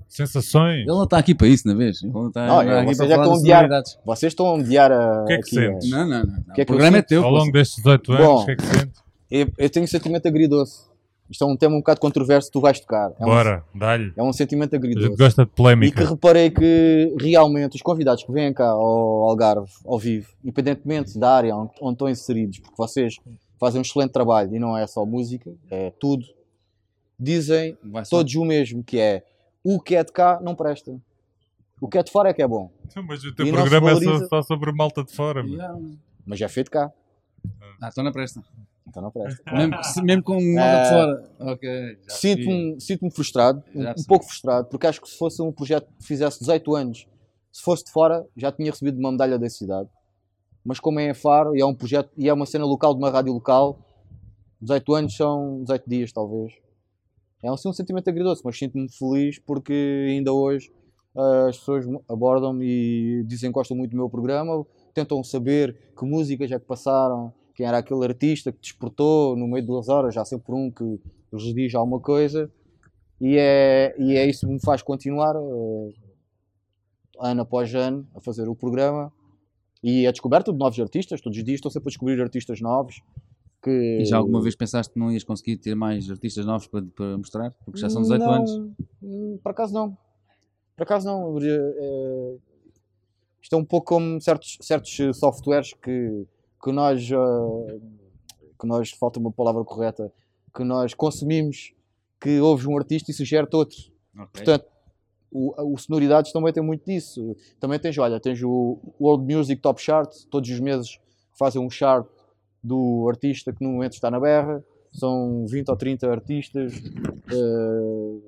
Sensações. Ele não está aqui para isso, na vez. Ele não está Não, não, aqui vocês para já falar estão de a odiar. sonoridades. Vocês estão a mediar a. O que é que aqui, sentes? Não, não, não. não. que é o que eu programa é teu. Ao longo destes 18 anos, Bom. o que é que sentes? Eu, eu tenho um sentimento agridoce. Isto é um tema um bocado controverso, tu vais tocar. É um, Bora, dá-lhe. é um sentimento A gente gosta de E que polémica. reparei que realmente os convidados que vêm cá ao Algarve, ao vivo, independentemente da área onde, onde estão inseridos, porque vocês fazem um excelente trabalho e não é só música, é tudo, dizem todos o mesmo, que é o que é de cá não presta. O que é de fora é que é bom, Então, Mas o teu E programa é só, valoriza. só sobre malta de fora. mano. Yeah. mas é feito cá. Ah, então não presta. Então não presta. mesmo, mesmo com um modo de fora. Ok. Sinto-me sinto frustrado, um, um pouco frustrado, porque acho que se fosse um projeto que fizesse 18 anos, se fosse de fora, já tinha recebido uma medalha da cidade. Mas como é em Faro e é um projeto e é uma cena local de uma rádio local, 18 anos são 18 dias, talvez. É assim um sentimento agridoce, mas sinto-me feliz porque ainda hoje uh, as pessoas abordam-me e dizem que gostam muito do meu programa, tentam saber que músicas é que passaram, quem era aquele artista que despertou no meio de duas horas, já sempre um que lhes diz alguma coisa, e é, e é isso que me faz continuar, uh, ano após ano, a fazer o programa. E a descoberta de novos artistas, todos os dias estou sempre a descobrir artistas novos, que... E já alguma vez pensaste que não ias conseguir ter mais artistas novos para, para mostrar? Porque já são 18 não, anos. Hum, por acaso não. Por acaso não. É, isto é um pouco como certos, certos softwares que, que nós. Uh, que nós, falta uma palavra correta, que nós consumimos, que ouves um artista e sugere-te outro. Okay. Portanto, o, o Sonoridades também tem muito disso. Também tens, olha, tens o World Music Top Chart, todos os meses fazem um chart do artista que no momento está na berra. São 20 ou 30 artistas. Uh,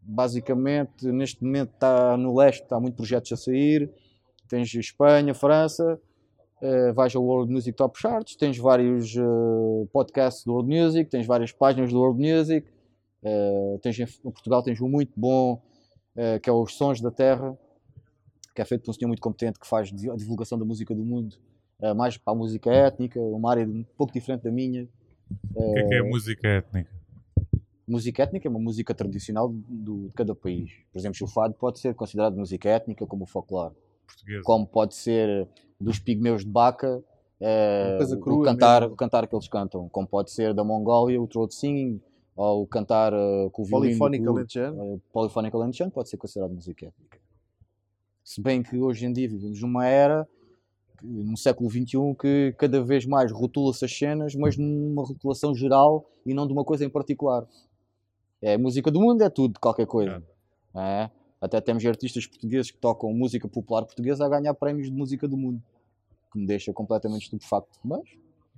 basicamente, neste momento está no leste, está muito projetos a sair. Tens Espanha, França, uh, vais ao World Music Top Charts, tens vários uh, podcasts do World Music, tens várias páginas do World Music. Uh, tens em Portugal tens um muito bom que é os Sons da Terra, que é feito por um senhor muito competente que faz a divulgação da música do mundo mais para a música étnica, uma área um pouco diferente da minha. O que é, que é música étnica? Música étnica é uma música tradicional do, de cada país. Por exemplo, o fado pode ser considerado música étnica como o folclore. Portuguesa. Como pode ser dos pigmeus de Baca, é, o, cantar, o cantar que eles cantam. Como pode ser da Mongólia, o throat singing, ou o cantar uh, com o violino. Polifónica alentejano. Uh, polifónica alentejano pode ser considerado música étnica. Se bem que hoje em dia vivemos numa era no século XXI que cada vez mais rotula-se as cenas, mas numa rotulação geral e não de uma coisa em particular. É música do mundo, é tudo, qualquer coisa. É. é. Até temos artistas portugueses que tocam música popular portuguesa a ganhar prémios de música do mundo, que me deixa completamente estupefacto. Mas.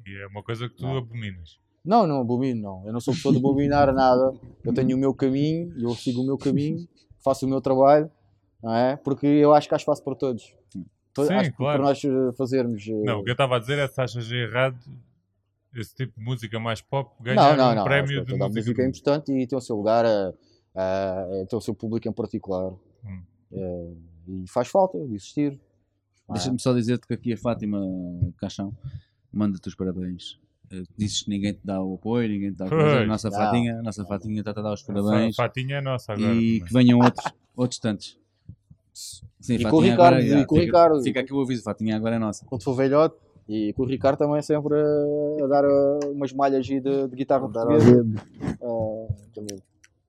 E é uma coisa que tu não. abominas. Não, não abomino, não. Eu não sou pessoa de abominar nada. Eu tenho o meu caminho, eu sigo o meu caminho, faço o meu trabalho, não é? Porque eu acho que há espaço para todos. Sim, Acho claro. Para nós eh, fazermos. Eh, não, o que eu estava a dizer é se achas errado esse tipo de música mais pop ganhar não, não, um prémio de música. A música é importante e tem o seu lugar, a, a, tem o seu público em particular. Hum. É, e faz falta de existir. Deixa-me só dizer-te que aqui a Fátima Caixão manda-te os parabéns. Dizes que ninguém te dá o apoio, ninguém te dá coisa. A nossa Fatinha, a nossa Fatinha está a dar os parabéns. A Fatinha é nossa agora. E que venham outros, outros tantos. Sim, e com o Ricardo, agora, e com o Ricardo. Fica aqui o aviso, Fatinha agora é nossa. Quando for velhote, e com o Ricardo também sempre a, a dar uh, umas malhas de, de guitarra portuguesa. Uh,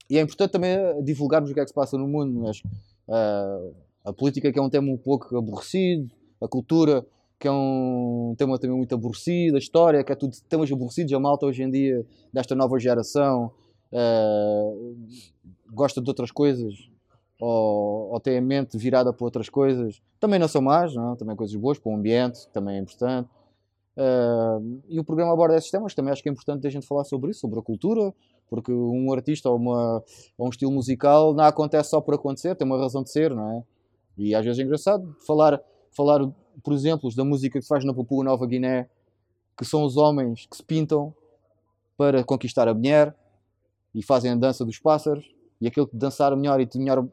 e é importante também divulgarmos o que é que se passa no mundo. Mas, uh, a política que é um tema um pouco aborrecido, a cultura que é um tema também muito aborrecido, a história que é tudo temas aborrecidos. A malta hoje em dia, desta nova geração, uh, gosta de outras coisas ou, ou tem a mente virada para outras coisas, também não são más, não? também coisas boas para o ambiente, também é importante. Uh, e o programa aborda esses temas, também acho que é importante a gente falar sobre isso, sobre a cultura, porque um artista ou, uma, ou um estilo musical não acontece só por acontecer, tem uma razão de ser, não é? E às vezes é engraçado falar, falar por exemplo, da música que se faz na Papua Nova Guiné, que são os homens que se pintam para conquistar a mulher e fazem a dança dos pássaros e aquele que dançar melhor e,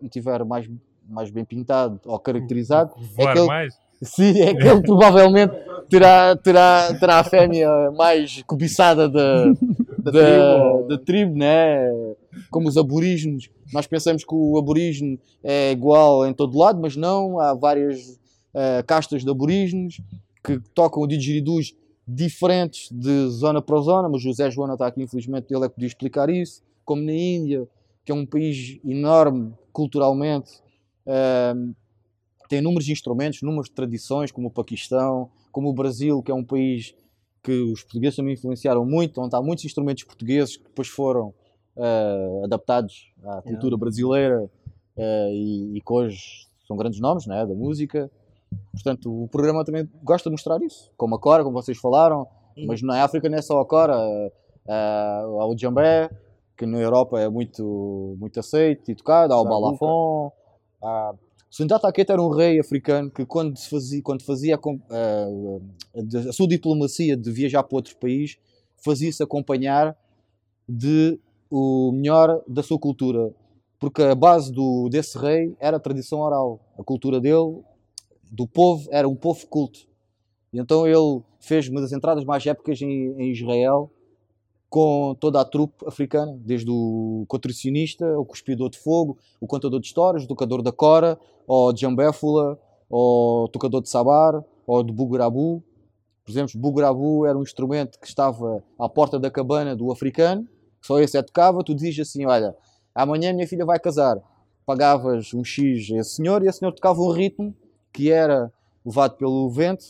tiver mais, mais bem pintado ou caracterizado é aquele, mais. Sim, é aquele que provavelmente terá, terá, terá a fêmea mais cobiçada da, da, da, da tribo, né? como os aborígenes. Nós pensamos que o aborígene é igual em todo lado, mas não. Há várias uh, castas de aborígenes que tocam didgeridus diferentes de zona para zona, mas o José Joana está aqui, infelizmente, ele é que podia explicar isso. Como na Índia, que é um país enorme culturalmente, uh, tem inúmeros instrumentos, inúmeras tradições, como o Paquistão, como o Brasil, que é um país que os portugueses também influenciaram muito, onde há muitos instrumentos portugueses que depois foram uh, adaptados à cultura brasileira uh, e, e, que hoje são grandes nomes né, da música. Portanto, o programa também gosta de mostrar isso, como a Cora, como vocês falaram, Mas na África não é só a cora, uh, há o djambé, que na Europa é muito, muito aceito e tocado, há o balafon, há... Sundiata Keita era um rei africano que quando fazia, quando fazia uh, a sua diplomacia de viajar para outro país, fazia-se acompanhar de o melhor da sua cultura, porque a base do, desse rei era a tradição oral, a cultura dele, do povo, era um povo culto. E então ele fez uma das entradas mais épicas em, em Israel com toda a trupe africana, desde o contorcionista, o cuspidor de fogo, o contador de histórias, o tocador da cora, o jambéfula, o tocador de sabar, ou de bugurabu. Por exemplo, bugurabu era um instrumento que estava à porta da cabana do africano, só esse é tocava, tu dizias assim, olha, amanhã minha filha vai casar. Pagavas um X a esse senhor e esse senhor tocava um ritmo que era levado pelo vento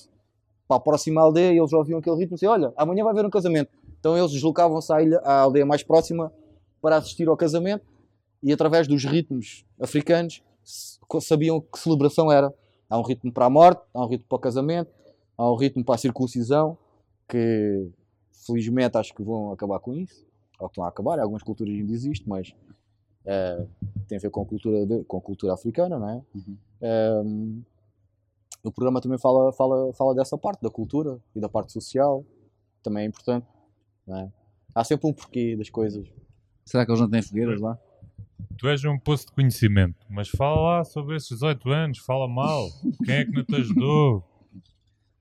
para a próxima aldeia e eles ouviam aquele ritmo e diziam, olha, amanhã vai haver um casamento. Então eles deslocavam-se à, à aldeia mais próxima para assistir ao casamento e através dos ritmos africanos sabiam que celebração era. Há um ritmo para a morte, há um ritmo para o casamento, há um ritmo para a circuncisão, que felizmente acho que vão acabar com isso, ou estão a acabar, algumas culturas ainda existem, mas é, tem a ver com a cultura, de, com a cultura africana, não é? Uhum. É, o programa também fala, fala, fala dessa parte, da cultura e da parte social, também é importante. É? Há sempre um porquê das coisas. Será que eles não têm fogueiras lá? Tu és um poço de conhecimento, mas fala lá sobre esses 18 anos, fala mal. Quem é que não te ajudou?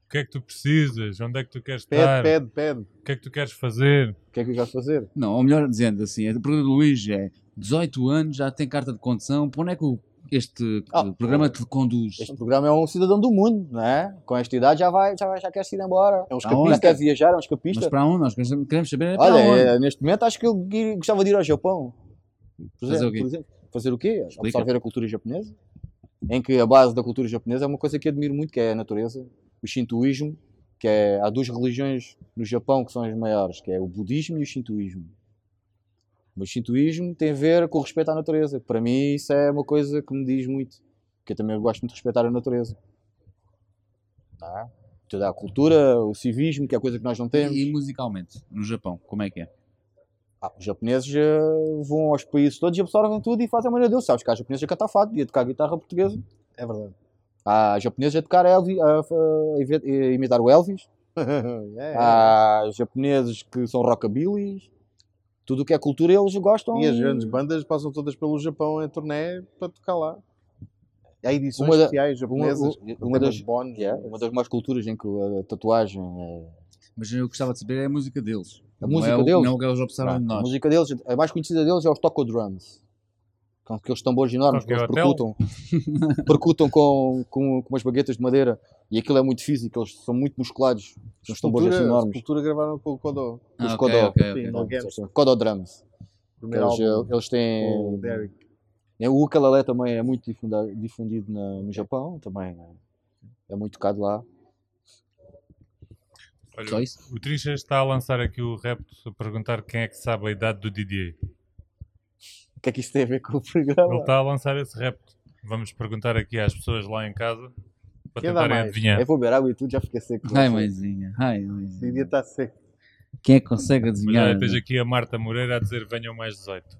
O que é que tu precisas? Onde é que tu queres pede, estar? Pede, pede, O que é que tu queres fazer? O que é que eu quero fazer? Não, ou melhor dizendo assim, a pergunta do Luís é 18 anos, já tem carta de condução, para onde é que o este ah, programa te conduz? Este programa é um cidadão do mundo, não é? Com esta idade já vai, já, vai, já quer se ir embora. É um escapista, quer viajar, é um escapista. Mas para onde? Nós queremos saber Olha, é, neste momento acho que eu gostava de ir ao Japão. Por fazer exemplo, o quê? Exemplo, fazer o quê? Absorver a cultura japonesa. Em que a base da cultura japonesa é uma coisa que admiro muito, que é a natureza, o shintoísmo, que é, há duas religiões no Japão que são as maiores, que é o budismo e o shintoísmo. O shintoísmo tem a ver com o respeito à natureza. Para mim isso é uma coisa que me diz muito porque eu também gosto muito de respeitar a natureza. Tá? Toda a cultura, o civismo, que é coisa que nós não temos. E, musicalmente, no Japão, como é que é? Ah, os japoneses uh, vão aos países todos e absorvem tudo e fazem a maneira deles. Sabes que há japoneses a cantar fado e a tocar guitarra portuguesa. É verdade. Há japoneses a tocar Elvis, a, a, a, imitar o Elvis. (laughs) é, há japoneses que são rockabillys. Tudo o que é cultura eles gostam. E as grandes bandas passam todas pelo Japão em turnê para tocar lá. Há edições uma especiais japonesas. Uma, uma, das, bons, yeah, uma das mais culturas em que a tatuagem é... Mas eu gostava de saber é a música deles. A não música é deles? Não o que eles observam de nós. A música deles, a mais conhecida deles é os Toco Drums. Com aqueles tambores enormes que eles percutam, (laughs) percutam com, com, com umas baguetas de madeira e aquilo é muito físico, eles são muito musculados. Os tambores assim enormes. A cultura gravaram com o Kodô. Ah, os okay, Kodô. Okay, okay. Kodô Drums. Eles, eles têm. É, o ukulele também é muito difundido na, no Japão, também é, é muito tocado lá. Olha, o Trincha está a lançar aqui o repto a perguntar quem é que sabe a idade do Didier. O que é que isso tem a ver com o programa? Ele está a lançar esse repto. Vamos perguntar aqui às pessoas lá em casa para quem tentarem adivinhar. Eu vou beber água e tudo já fica seco. Ai, mãezinha. Ai, mãezinha. O Didier está seco. Quem é que consegue adivinhar? Olha, tens aqui a Marta Moreira a dizer venham mais 18.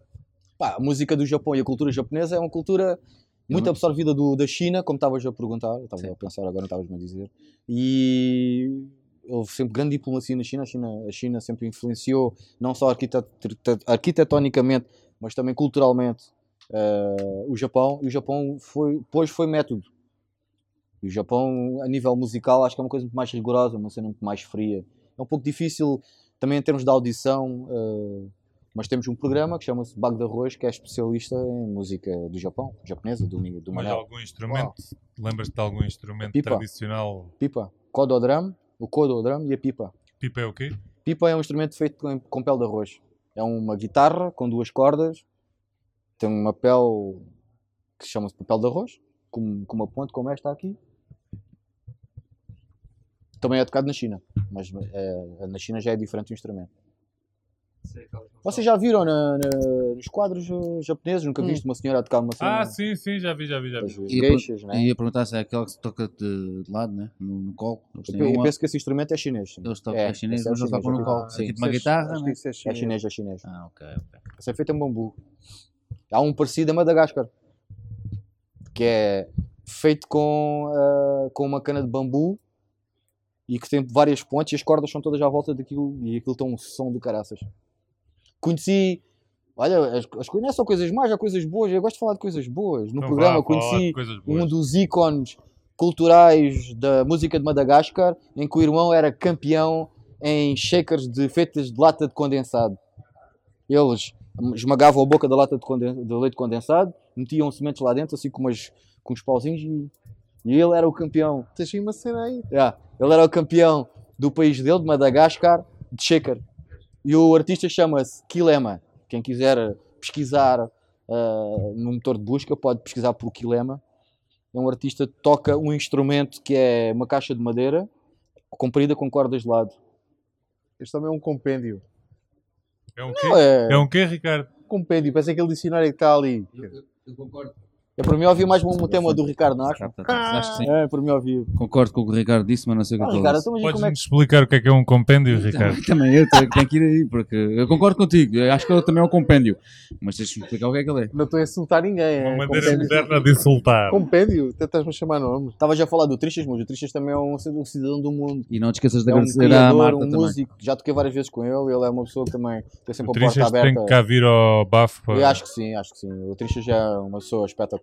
Pá, a música do Japão e a cultura japonesa é uma cultura muito absorvida do, da China, como estavas a perguntar, eu estava a pensar agora, não estavas-me a dizer. E houve sempre grande diplomacia na China. A China, a China sempre influenciou, não só arquitet arquitetonicamente, mas também culturalmente, uh, o Japão. E o Japão foi, depois foi método. E o Japão, a nível musical, acho que é uma coisa muito mais rigorosa, uma cena muito mais fria. É um pouco difícil, também em termos de audição. Uh, mas temos um programa que chama-se Bago de Arroz, que é especialista em música do Japão, japonesa, do, do Mas algum instrumento? Lembras-te de algum instrumento pipa. tradicional? Pipa. Kododram, o Kododram e a pipa. Pipa é o quê? Pipa é um instrumento feito com, com pele de arroz. É uma guitarra com duas cordas, tem uma pele que chama-se papel de arroz, com, com uma ponte como esta aqui. Também é tocado na China, mas é, na China já é diferente o instrumento. Vocês já viram na- na- nos quadros japoneses? Nunca Hum. viste uma senhora a tocar uma cena? Ah, sim, sim, já vi, já vi, já vi. E geishas, né? E ia perguntar se é aquela que se toca de, de lado, né? No, no colo. Eles Eu, têm eu uma, penso que esse instrumento é chinês. sim. eles tocam é, é, chinês, esse é mas não chinês, tocam no é colo. verdade. É tipo uma Isso é- guitarra, né? é É chinês. é chinês. Ah, ok, ok. Isso é feito em bambu. Há um parecido a Madagascar. Que é feito com, ah, com uma cana de bambu e que tem várias pontes e as cordas são todas à volta daquilo e aquilo tem um som do caraças. Conheci. Olha, as, as coisas não é só coisas más, há coisas boas. Eu gosto de falar de coisas boas. No Então programa vá, conheci um dos ícones culturais da música de Madagascar, em que o irmão era campeão em shakers de, feitas de lata de condensado. Eles esmagavam a boca da lata de, conden- de leite condensado, metiam sementes lá dentro, assim com, umas, com uns pauzinhos, e, e ele era o campeão. Tens aí uma cena aí. Yeah, ele era o campeão do país dele, de Madagascar, de shaker. E o artista chama-se Kilema. Quem quiser pesquisar ah, no motor de busca pode pesquisar por Kilema. É um artista que toca um instrumento que é uma caixa de madeira comprida com cordas de lado. Este também é um compêndio. É um quê? Não, é, É um quê, Ricardo? Compêndio, parece aquele dicionário que está ali. Eu concordo. É para mim ouvir mais um, tema do Ricardo, não? Acho que sim. É, para mim ouvir. Concordo com o que o Ricardo disse, mas não sei o que Ah, é que ele Ricardo, então, como é Podes-me explicar o que é que é um compêndio, Ricardo? (laughs) Também eu tenho, tenho que ir aí, porque eu concordo contigo. Eu acho que ele também é um compêndio. Mas tens-me explicar o que é que ele é. Não estou a insultar ninguém. Uma É maneira compêndio. moderna de insultar. Compêndio, a chamar nome. Estavas a falar do Tristas, mas o Tristas também é um, um cidadão do mundo. E não te esqueças de É um agradecer à criador, Marta um também. música. Já toquei várias vezes com ele. Ele é uma pessoa que também tem O sempre a porta Tristas tem aberta. que cá vir ao bafo para... Eu acho que sim, acho que sim. O Tristas já é uma pessoa espetacular.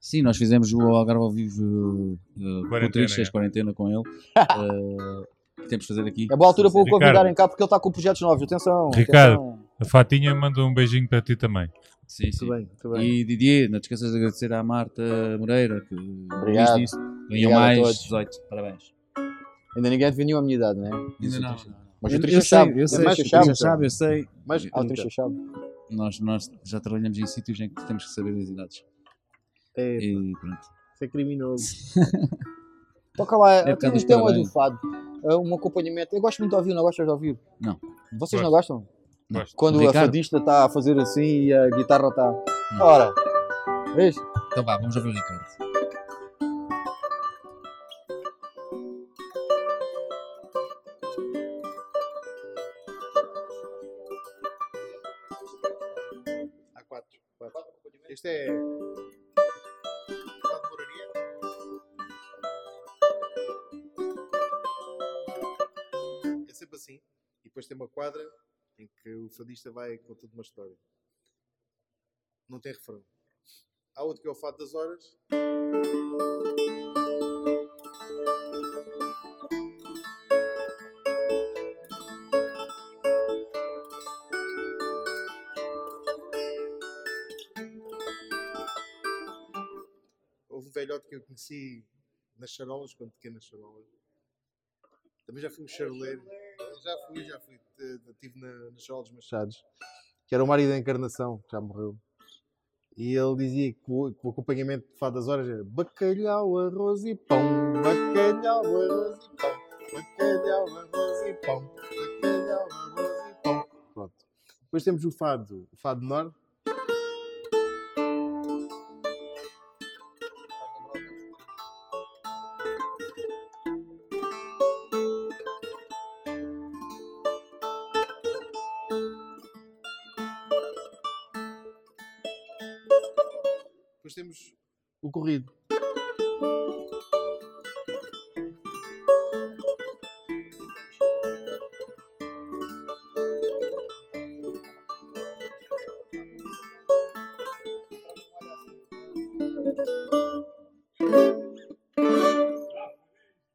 Sim, nós fizemos o Algarve ao vivo uh, com o Quarentena, é. quarentena com ele. (laughs) Uh, temos de fazer aqui. É boa altura para o Ricardo. convidarem cá porque ele está com projetos novos. Atenção. Ricardo. atenção. A Fatinha manda um beijinho para ti também. Sim, sim. Muito bem, muito bem. E Didier, não te esqueças de agradecer à Marta Moreira, que Obrigado. diz. Ganhou mais todos. 18. Parabéns. Ainda ninguém adivinhou a minha idade, né? Ainda não. Mas Eu, o eu sei, sabe. eu sei, Tristas o sabe. Eu sei. Mais Ah, o 30. Tristas sabe. Nós, nós já trabalhamos em sítios em que temos que saber as idades. É, E pronto. isso é criminoso. (laughs) Toca lá, É tem um tema do fado. É um acompanhamento. Eu gosto muito de ouvir, não gostas de ouvir? Não. Vocês não gostam? Gosto. Quando a Ricardo? fadista está a fazer assim e a guitarra está. Ora, vês? Então vá, vamos ouvir o Ricardo. Quadra em que o fadista vai contando uma história. Não tem refrão. Há outro que é o Fado das Horas. Houve um velhote que eu conheci nas charolas, quando pequeno nas charolas. Também já fui um charoleiro. Já fui, já fui. Estive na, nas charolas Machados. Que era o marido da encarnação, que já morreu. E ele dizia que o, que o acompanhamento de Fado das Horas era bacalhau, arroz e pão. Bacalhau, arroz e pão. Bacalhau, arroz e pão. Bacalhau, arroz e pão. Pronto. Depois temos o Fado, o Fado Norte. Corrido.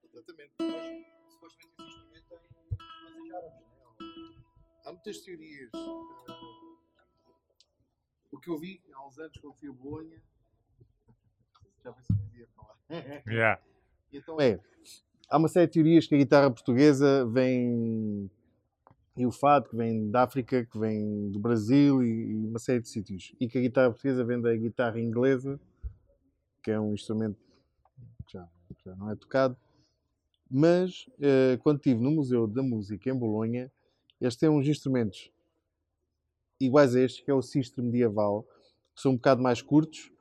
Exatamente. Há muitas teorias. O que eu vi há uns anos quando fui a Bolonha. Yeah. Então é. Há uma série de teorias que a guitarra portuguesa vem. E o fado que vem da África, que vem do Brasil e, uma série de sítios. E que a guitarra portuguesa vem da guitarra inglesa, que é um instrumento que já, já não é tocado. Mas eh, quando estive no Museu da Música em Bolonha, Eles têm uns instrumentos iguais a estes, que é o sistro medieval, que são um bocado mais curtos.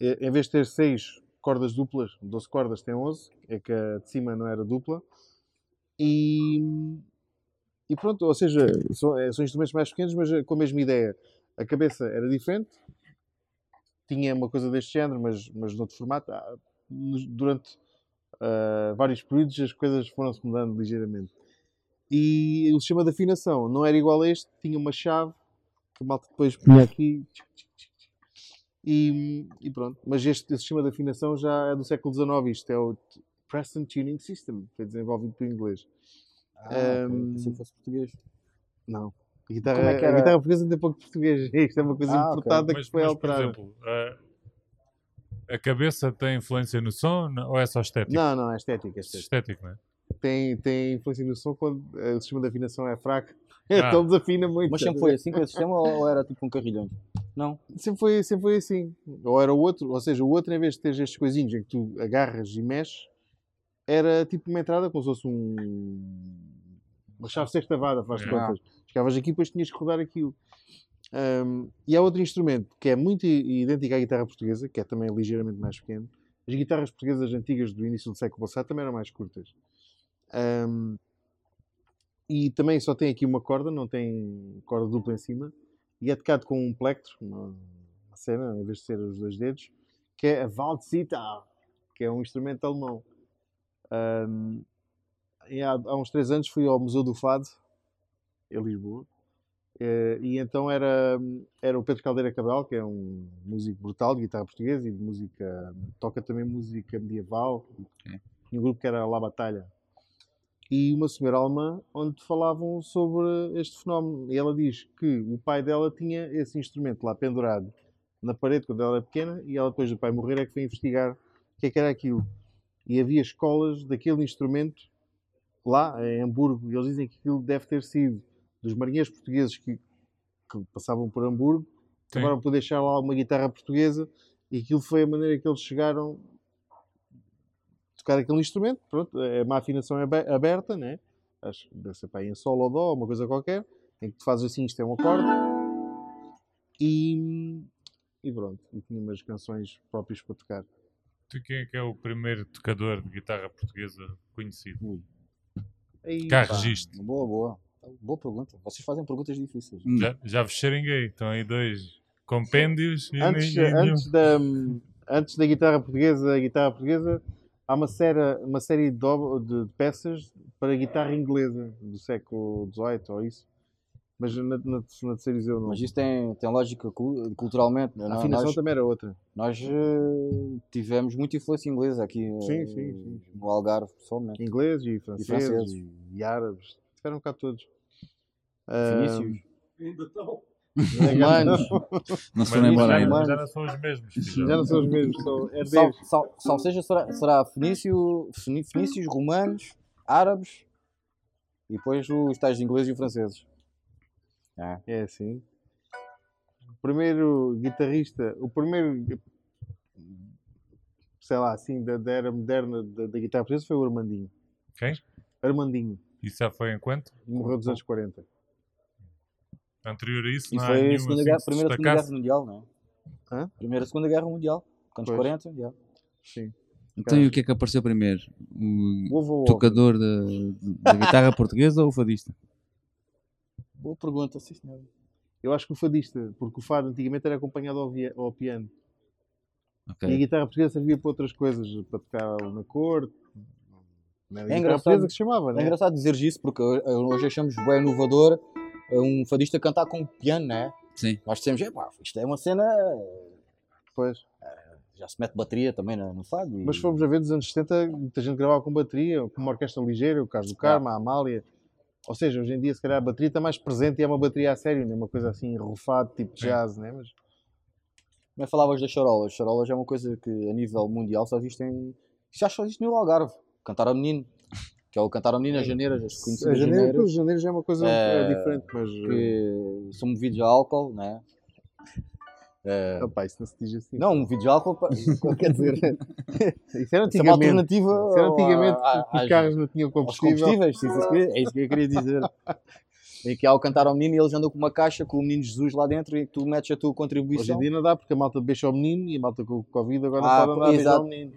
Eh, Em vez de ter 6 cordas duplas, 12 cordas, tem 11, é que a de cima não era dupla. E, e pronto, ou seja, são, eh, são instrumentos mais pequenos, mas eh, com a mesma ideia. A cabeça era diferente, tinha uma coisa deste género, mas, mas noutro formato. Ah, Durante ah, vários períodos as coisas foram-se mudando ligeiramente. E o sistema de afinação não era igual a este, tinha uma chave que a malta depois punha aqui. E, e pronto. Mas este, este sistema de afinação já é do século XIX. Isto é o Preston Tuning System, foi desenvolvido por inglês. Ah, Pensei que fosse português. Não. A guitarra, é a guitarra portuguesa tem pouco de português. (laughs) Isto é uma coisa Ah, importada Mas, que foi mas, por alterada. exemplo, a, a cabeça tem influência no som ou é só estético? Não, não, é estética. é estética. Estético, não é? Tem, tem influência no som quando eh, o sistema de afinação é fraco. Ah. (laughs) Então desafina muito. Mas sempre foi assim com esse sistema ou era tipo um carrilhão? Não. Sempre foi, sempre foi assim. Ou era o outro, ou seja, o outro, em vez de ter estes coisinhos em que tu agarras e mexes, era tipo uma entrada como se fosse um. Uma chave sextavada, faz de contas. Chegavas aqui e depois tinhas que rodar aquilo. Ahm, e há outro instrumento que é muito idêntico à guitarra portuguesa, que é também ligeiramente mais pequeno. As guitarras portuguesas antigas do início do século passado também eram mais curtas. Ahm, e também só tem aqui uma corda, não tem corda dupla em cima. E é tocado com um plectro, uma, cena, em vez de ser os dois dedos, que é a Waldzita, que é um instrumento alemão. E há, há uns três anos fui ao Museu do Fado, em Lisboa, eh, e então era, era o Pedro Caldeira Cabral, que é um músico brutal de guitarra portuguesa e de música, toca também música medieval, e um grupo que era La Batalha. E uma senhora alemã, onde falavam sobre este fenómeno. E ela diz que o pai dela tinha esse instrumento lá pendurado na parede quando ela era pequena, e ela depois do pai morrer é que foi investigar o que é que era aquilo. E havia escolas daquele instrumento lá em Hamburgo, e eles dizem que aquilo deve ter sido dos marinheiros portugueses que, que passavam por Hamburgo, acabaram por deixar lá uma guitarra portuguesa, e aquilo foi a maneira que eles chegaram tocar aquele instrumento. Pronto, é uma afinação abe- aberta, né? Acho deve ser para em sol ou dó, uma coisa qualquer, em que tu fazes assim, isto é um acorde, e, e pronto, e tinha umas canções próprias para tocar. Tu quem é que é o primeiro tocador de guitarra portuguesa conhecido? Aí, Cá registro. Boa, boa. Boa pergunta. Vocês fazem perguntas difíceis. Já, já vos xeringuei. Estão aí dois compêndios e antes, nem- e antes, da, antes da guitarra portuguesa, a guitarra portuguesa, há uma série, uma série de, de- de peças para guitarra inglesa do século XVIII ou isso. Mas na, na, na terceira eu não. Mas isso tem, tem lógica cul- culturalmente. né? a Nós- afinação nós, também era outra. nós eh, tivemos muita influência inglesa aqui eh, Sim, sim, sim. no Algarve, pessoalmente. Inglês e franceses e, franceses. e árabes. Tiveram cá todos. Ah, Finícios. Romanos. (laughs) Não se foram embora já, ainda. já não são os mesmos. filho. Já não são os mesmos, são (laughs) Sal, herdeiros. sal, sal seja, será, será fenício, fenícios, romanos, árabes e depois os tais ingleses e franceses. É. É assim. O primeiro guitarrista, o primeiro, sei lá, assim, da, da era moderna da, da guitarra portuguesa foi o Armandinho. Quem? Armandinho, Isso já foi em quanto? morreu dos anos 40. Anterior a isso, E não há foi a nenhum segunda assim guerra, Primeira e Segunda? Guerra Mundial, não é? Hã? Primeira e Segunda Guerra Mundial, anos Pois. 40, já. Sim. Então, e o que é que apareceu primeiro? O ovo tocador da, da guitarra (laughs) portuguesa ou o fadista? Boa pergunta, sim senhor. Eu acho que o fadista, porque o fado antigamente era acompanhado ao, via- ao piano. E a guitarra portuguesa servia para outras coisas, para tocar na a guitarra engraçado. que se chamava, É né? engraçado dizer isso porque ho- hoje achamos bem inovador um fadista cantar com piano, né? Sim. Nós dissemos, epá, isto é uma cena. Pois. Já se mete bateria também no, fado. e- Mas fomos a ver dos anos 70, muita gente gravava com bateria, com uma orquestra ligeira, o Carlos do Carmo, a Amália. Ou seja, hoje em dia, se calhar, a bateria está mais presente e é uma bateria a sério, não é uma coisa assim, rufado, tipo Sim. jazz, né? Mas Também falavas das charolas. Charolas é uma coisa que a nível mundial só existem. Já só existe no Algarve. Cantar a menino. Que é o cantar a menino, as janeiras, as conhecidas janeiro, janeiras, os janeiros já é uma coisa É, é diferente, mas. que são movidos a álcool, né? Eh, Rapaz, isso não se diz assim. não, movidos a álcool, (laughs) quer dizer, (laughs) Isso era isso é uma antigamente. alternativa Isso era antigamente a- os carros não tinham combustível. combustíveis. sim, É isso que eu queria dizer. Em que há o cantar ao menino e eles andam com uma caixa com o menino Jesus lá dentro e tu metes a tua Hoje contribuição. em dia não dá porque a malta beija o menino e a malta com o Covid agora Ah, pode andar a beijar exato. o menino.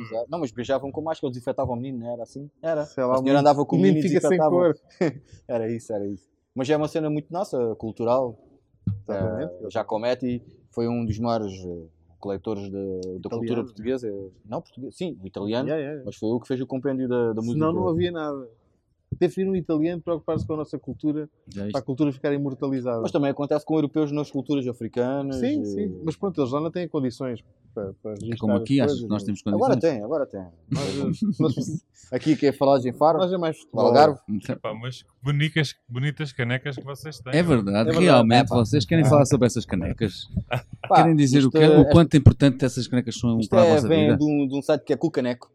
Exato. Não, mas beijavam com máscara, eles desinfetavam o menino, não era assim? Era. Sei lá, o senhor menino- andava com o menino e fica sem desinfetava. cor. (laughs) Era isso, era isso. Mas é uma cena muito nossa, cultural. Exatamente. Eh, Giacometti foi um dos maiores eh, coletores da cultura portuguesa. Não, português, sim, o italiano. Yeah, yeah. Mas foi o que fez o compêndio da, da música. Senão não havia nada. Vir um italiano preocupar-se com a nossa cultura, para a cultura ficar imortalizada. Mas também acontece com europeus nas culturas africanas. Sim, eh, sim. Mas pronto, eles já não têm condições para, para É como aqui, acho que nós não. temos condições. Agora tem, agora tem. Nós, (laughs) nós, Aqui que é falado em Faro, nós é mais futebol. Algarve. Pá, mas bonitas, bonitas canecas que vocês têm. É verdade, É verdade. realmente É, pá. vocês querem falar sobre essas canecas. Pá, querem dizer o, que, é- o quanto importante essas canecas são para a é, vossa vem vida. de um, de um site que é Cucaneco.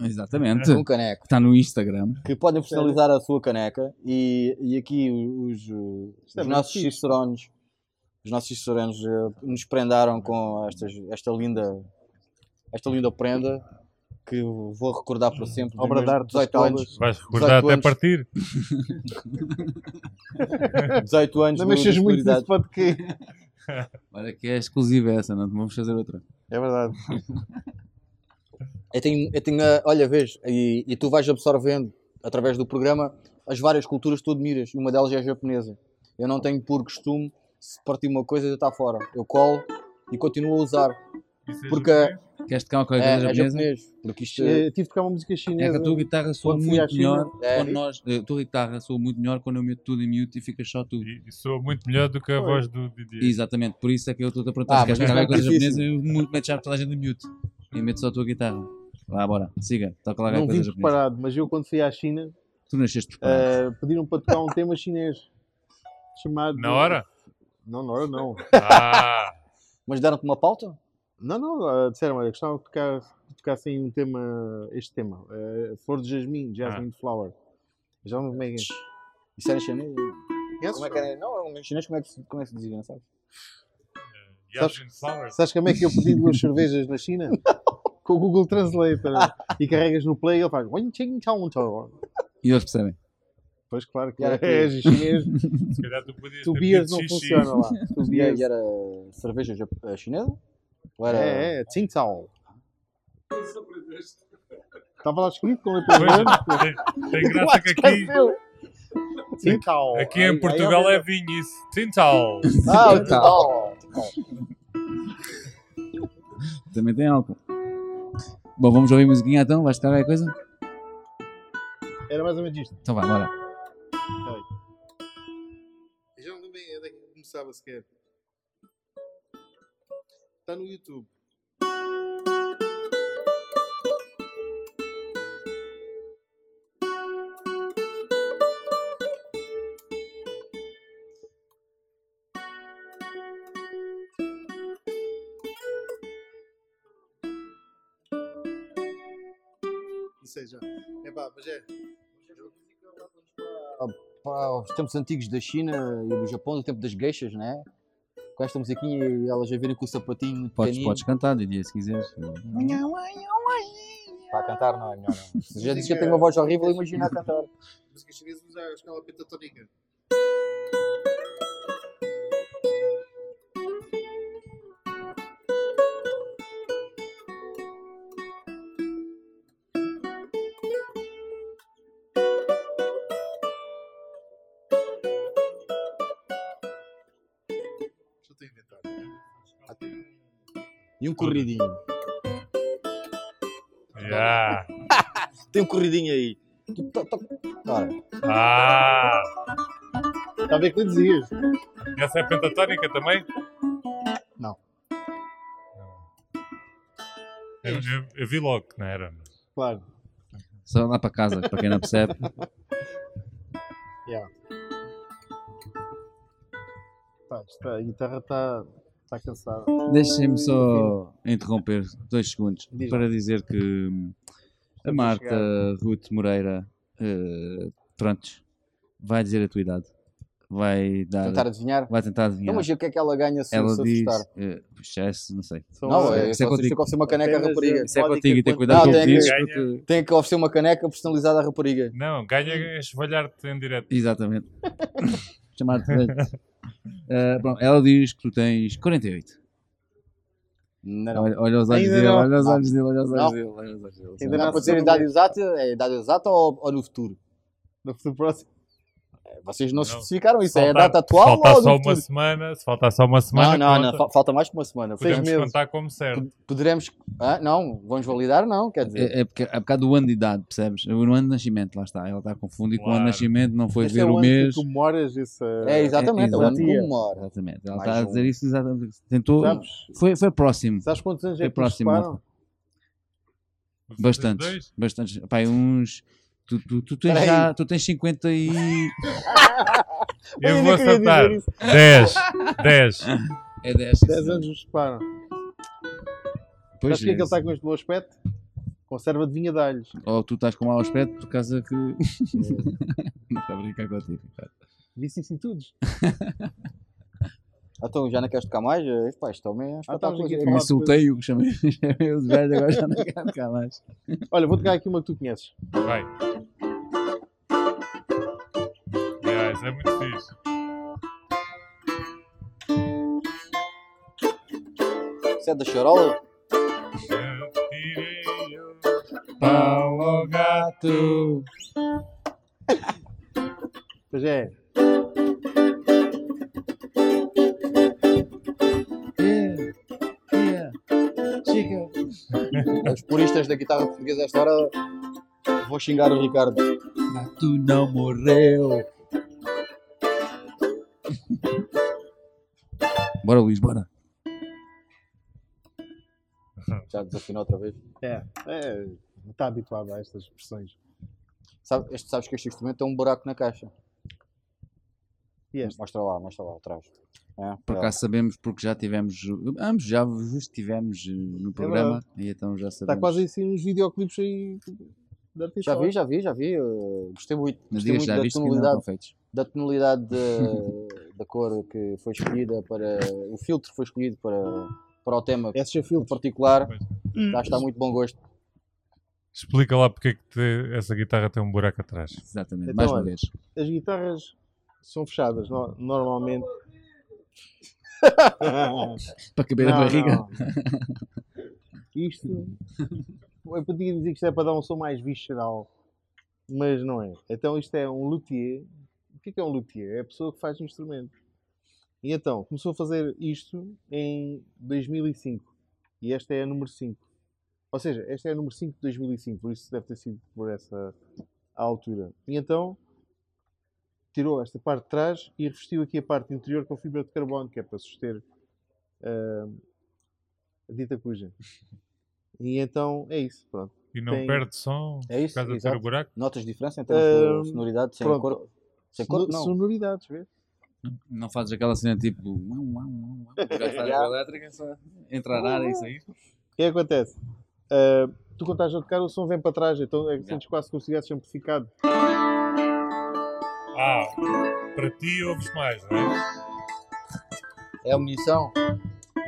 Exatamente. Um caneco. Está no Instagram. Que podem personalizar a sua caneca e, e aqui os, os, é os muito nossos cicerones os nossos cicerones eh, nos prendaram com estas, esta linda esta linda prenda que eu vou recordar para sempre. Obra de arte das 18 anos. Vais recordar 18 até anos. partir. (laughs) 18 anos Não mexas muito nisso, que. Olha que é exclusiva essa, não vamos fazer outra. É verdade. (laughs) Eu tenho, eu tenho a- olha, vês, e, e tu vais absorvendo através do programa as várias culturas que tu admiras, e uma delas é a japonesa. Eu não tenho por costume, se partir uma coisa, deitar fora. Eu colo e continuo a usar. É Porque-? Queres tocar uma É, coisa é japonesa? japonês. Porque isto Eh, tive de tocar uma música É chinesa. que a tua guitarra soa muito melhor É. quando nós. A tua guitarra soa muito melhor quando eu meto tudo em mute e fica só tu. E, e sou muito melhor do que a Foi. voz do Didier. Exatamente, por isso é que eu estou a perguntar Ah, se queres tocar é alguma coisa japonesa eu meto já toda a gente em mute. E meto só a tua guitarra. Vá, bora, siga, toca lá Não vim coisa japonesa. preparado, mas eu quando fui à China Tu nasceste preparado. eh, pediram para tocar um tema chinês chamado. Na hora? Não, na hora não. Ah! (laughs) Mas deram-te uma pauta? Não, não, eh, disseram, olha, gostava de tocar, de tocar assim um tema, este tema, eh, Flor de Jasmine, Jasmine Flower. Já não é que é. Isso era chinês? Como é que era? Não, em chinês como é que se, como é que se dizia, não sabes? Yasmin Flowers. Sabes como é que eu pedi duas cervejas na China? (laughs) Com o Google Translator. e carregas no play e ele faz. E eles percebem. Pois claro que era é, que- é chinês. (laughs) Se calhar tu podias Tu ter não funciona lá. Tu (laughs) E, beers. e era cerveja eh, chinesa? Era... É, é, Tsing Tsao. Estava lá escrito com letras Pois, grandes. tem, graça que aqui, Tsing Tsao. aqui em aí Portugal é é vinho isso. Tintal. Ah. Também tem álcool. Bom, vamos ouvir musiquinha então? Vais tocar alguma coisa? Era mais ou menos isto. Então vai, bora. Já não lembro bem onde é que começava sequer. Está no YouTube. Sei já. É pá, mas é. Pá, os tempos antigos da China e do Japão, do tempo das geishas, né? Com esta musiquinha e elas a virem com o sapatinho muito Podes, pequenino. podes cantar, Didier, se quiseres. Para cantar não é melhor não. Se já disse que eu tenho uma voz horrível, imagina a cantar. Música chinesa usa a escala pentatónica. E um corridinho. Yeah. (laughs) Tem um corridinho aí. Ora, Ah! Está a ver que lhe dizias? Essa é pentatónica também? Não. Eu, eu- eu vi logo que não era. Claro. Só lá para casa, para quem não percebe. (laughs) Yeah. Pá, isto- a guitarra está tá cansada. Deixem-me só interromper dois segundos Diz para dizer que hum, a Marta Ruth Moreira, eh, prontos, vai dizer a tua idade. vai dar. Tentar adivinhar. Vai tentar adivinhar. Então, mas o que é que ela ganha se, ela se diz. acertar? eh, excesso, não sei. Não, as- é isso é só contigo. que oferecer uma caneca à rapariga. eh, Isso é contigo e ter cuidado Não, tem que-. Ganha. porque- Tem que oferecer uma caneca personalizada à rapariga. Não, ganha é esvalhar-te em direto. Exatamente. (laughs) Chamar-te Eh, pronto, ela diz que tu tens 48. Não, não. Olha, olha os olhos Ainda dele, não. olha os Não. olhos dele, olha os olhos Não. dele. Olha os olhos dele. Ainda Não não pode ser a sei idade exata, é a idade exata ou, ou no futuro? No futuro próximo. Vocês não, Não. especificaram isso, Se é a faltar- data atual Se faltar ou só no uma futuro? semana, se faltar só uma semana, Não, não, não, falta mais que uma semana. Seis podemos meses. contar como certo. Poderemos. Ah, não, vamos validar? Não, quer dizer. É, é porque é por causa do ano de idade, percebes? O ano de nascimento, lá está. Ela está a confundir com o ano de Claro. nascimento, não foi Este ver é o o ano que mês. tu memoras esse... É, exatamente, é o ano que comemora. Exatamente. Ela Mais está a um. dizer isso exatamente. Tentou. Sabes, Foi, foi próximo. sabes quantos anos Foi é que próximo, Bastantes. Bastantes. Pá, uns. Tu, tu, tu, tens Peraí. já, tu tens 50 e. (laughs) Eu ainda vou acertar. dizer isso. 10. 10. É 10. 10 anos nos separam. Pois Sabes é que ele é. está com este bom aspecto? Conserva de vinha de alhos. Ou tu estás com mau aspecto por causa que. (laughs) (laughs) não está a brincar contigo. Vicissitudes. Então já não queres tocar mais? Eh, Pá, isto também é Ah, a espetáculo. falar de Insultei o que (laughs) chamei os velhos, agora já não quero tocar mais. Olha, vou tocar aqui uma que tu conheces. Vai. Aliás, é muito fixe. Isso é da charola? Eu tirei o Pau ao gato. (laughs) Pois é. Os puristas da guitarra portuguesa esta hora vão xingar o Ricardo. Gato não morreu. Bora, Luís, bora. Já desafinou outra vez. É. é. Não está habituado a estas expressões. Sabe, este, sabes que este instrumento tem um buraco na caixa. E este? Mostra lá, mostra lá atrás. É, Por é. acaso sabemos porque já tivemos, ambos já vos tivemos eh, no programa e então já sabemos. Está quase assim uns videoclipes aí artistas. Já vi, já vi, já vi. eh, gostei muito, Mas gostei muito já da viste que ainda não tonalidade, da tonalidade de- (laughs) da cor que foi escolhida para. O filtro foi escolhido para, para o tema SG em Filtros. particular. Já está muito bom gosto. Explica lá porque é que te- essa guitarra tem um buraco atrás. Exatamente, Então, mais uma olha, vez. As guitarras são fechadas, no- normalmente. (laughs) Para caber a Não, barriga. não. (laughs) Isto. Eu podia dizer que isto é para dar um som mais visceral, mas não é. Então isto é um luthier. O que é, que é um luthier? É a pessoa que faz o instrumento. E então, começou a fazer isto em 2005. E esta é a número 5. Ou seja, esta é a número 5 de 2005, por isso deve ter sido por essa altura. E então, tirou esta parte de trás e revestiu aqui a parte interior com fibra de carbono, que é para suster ah, a dita cuja. (laughs) E então é isso, pronto. E não Tem- perde som É por isso, causa de ter o buraco? Notas de diferença em termos de sonoridade, sem pronto. cor. Sem cor, não. Sonoridades, vês? Não fazes aquela cena tipo. (laughs) O gajo faz a elétrica, só entrar na área e sair. O que é que acontece? Ah, tu quando estás a tocar o som vem para trás, então é que sentes quase como se estivesse amplificado. Ah, para ti ouves mais, não é? É a munição. Do-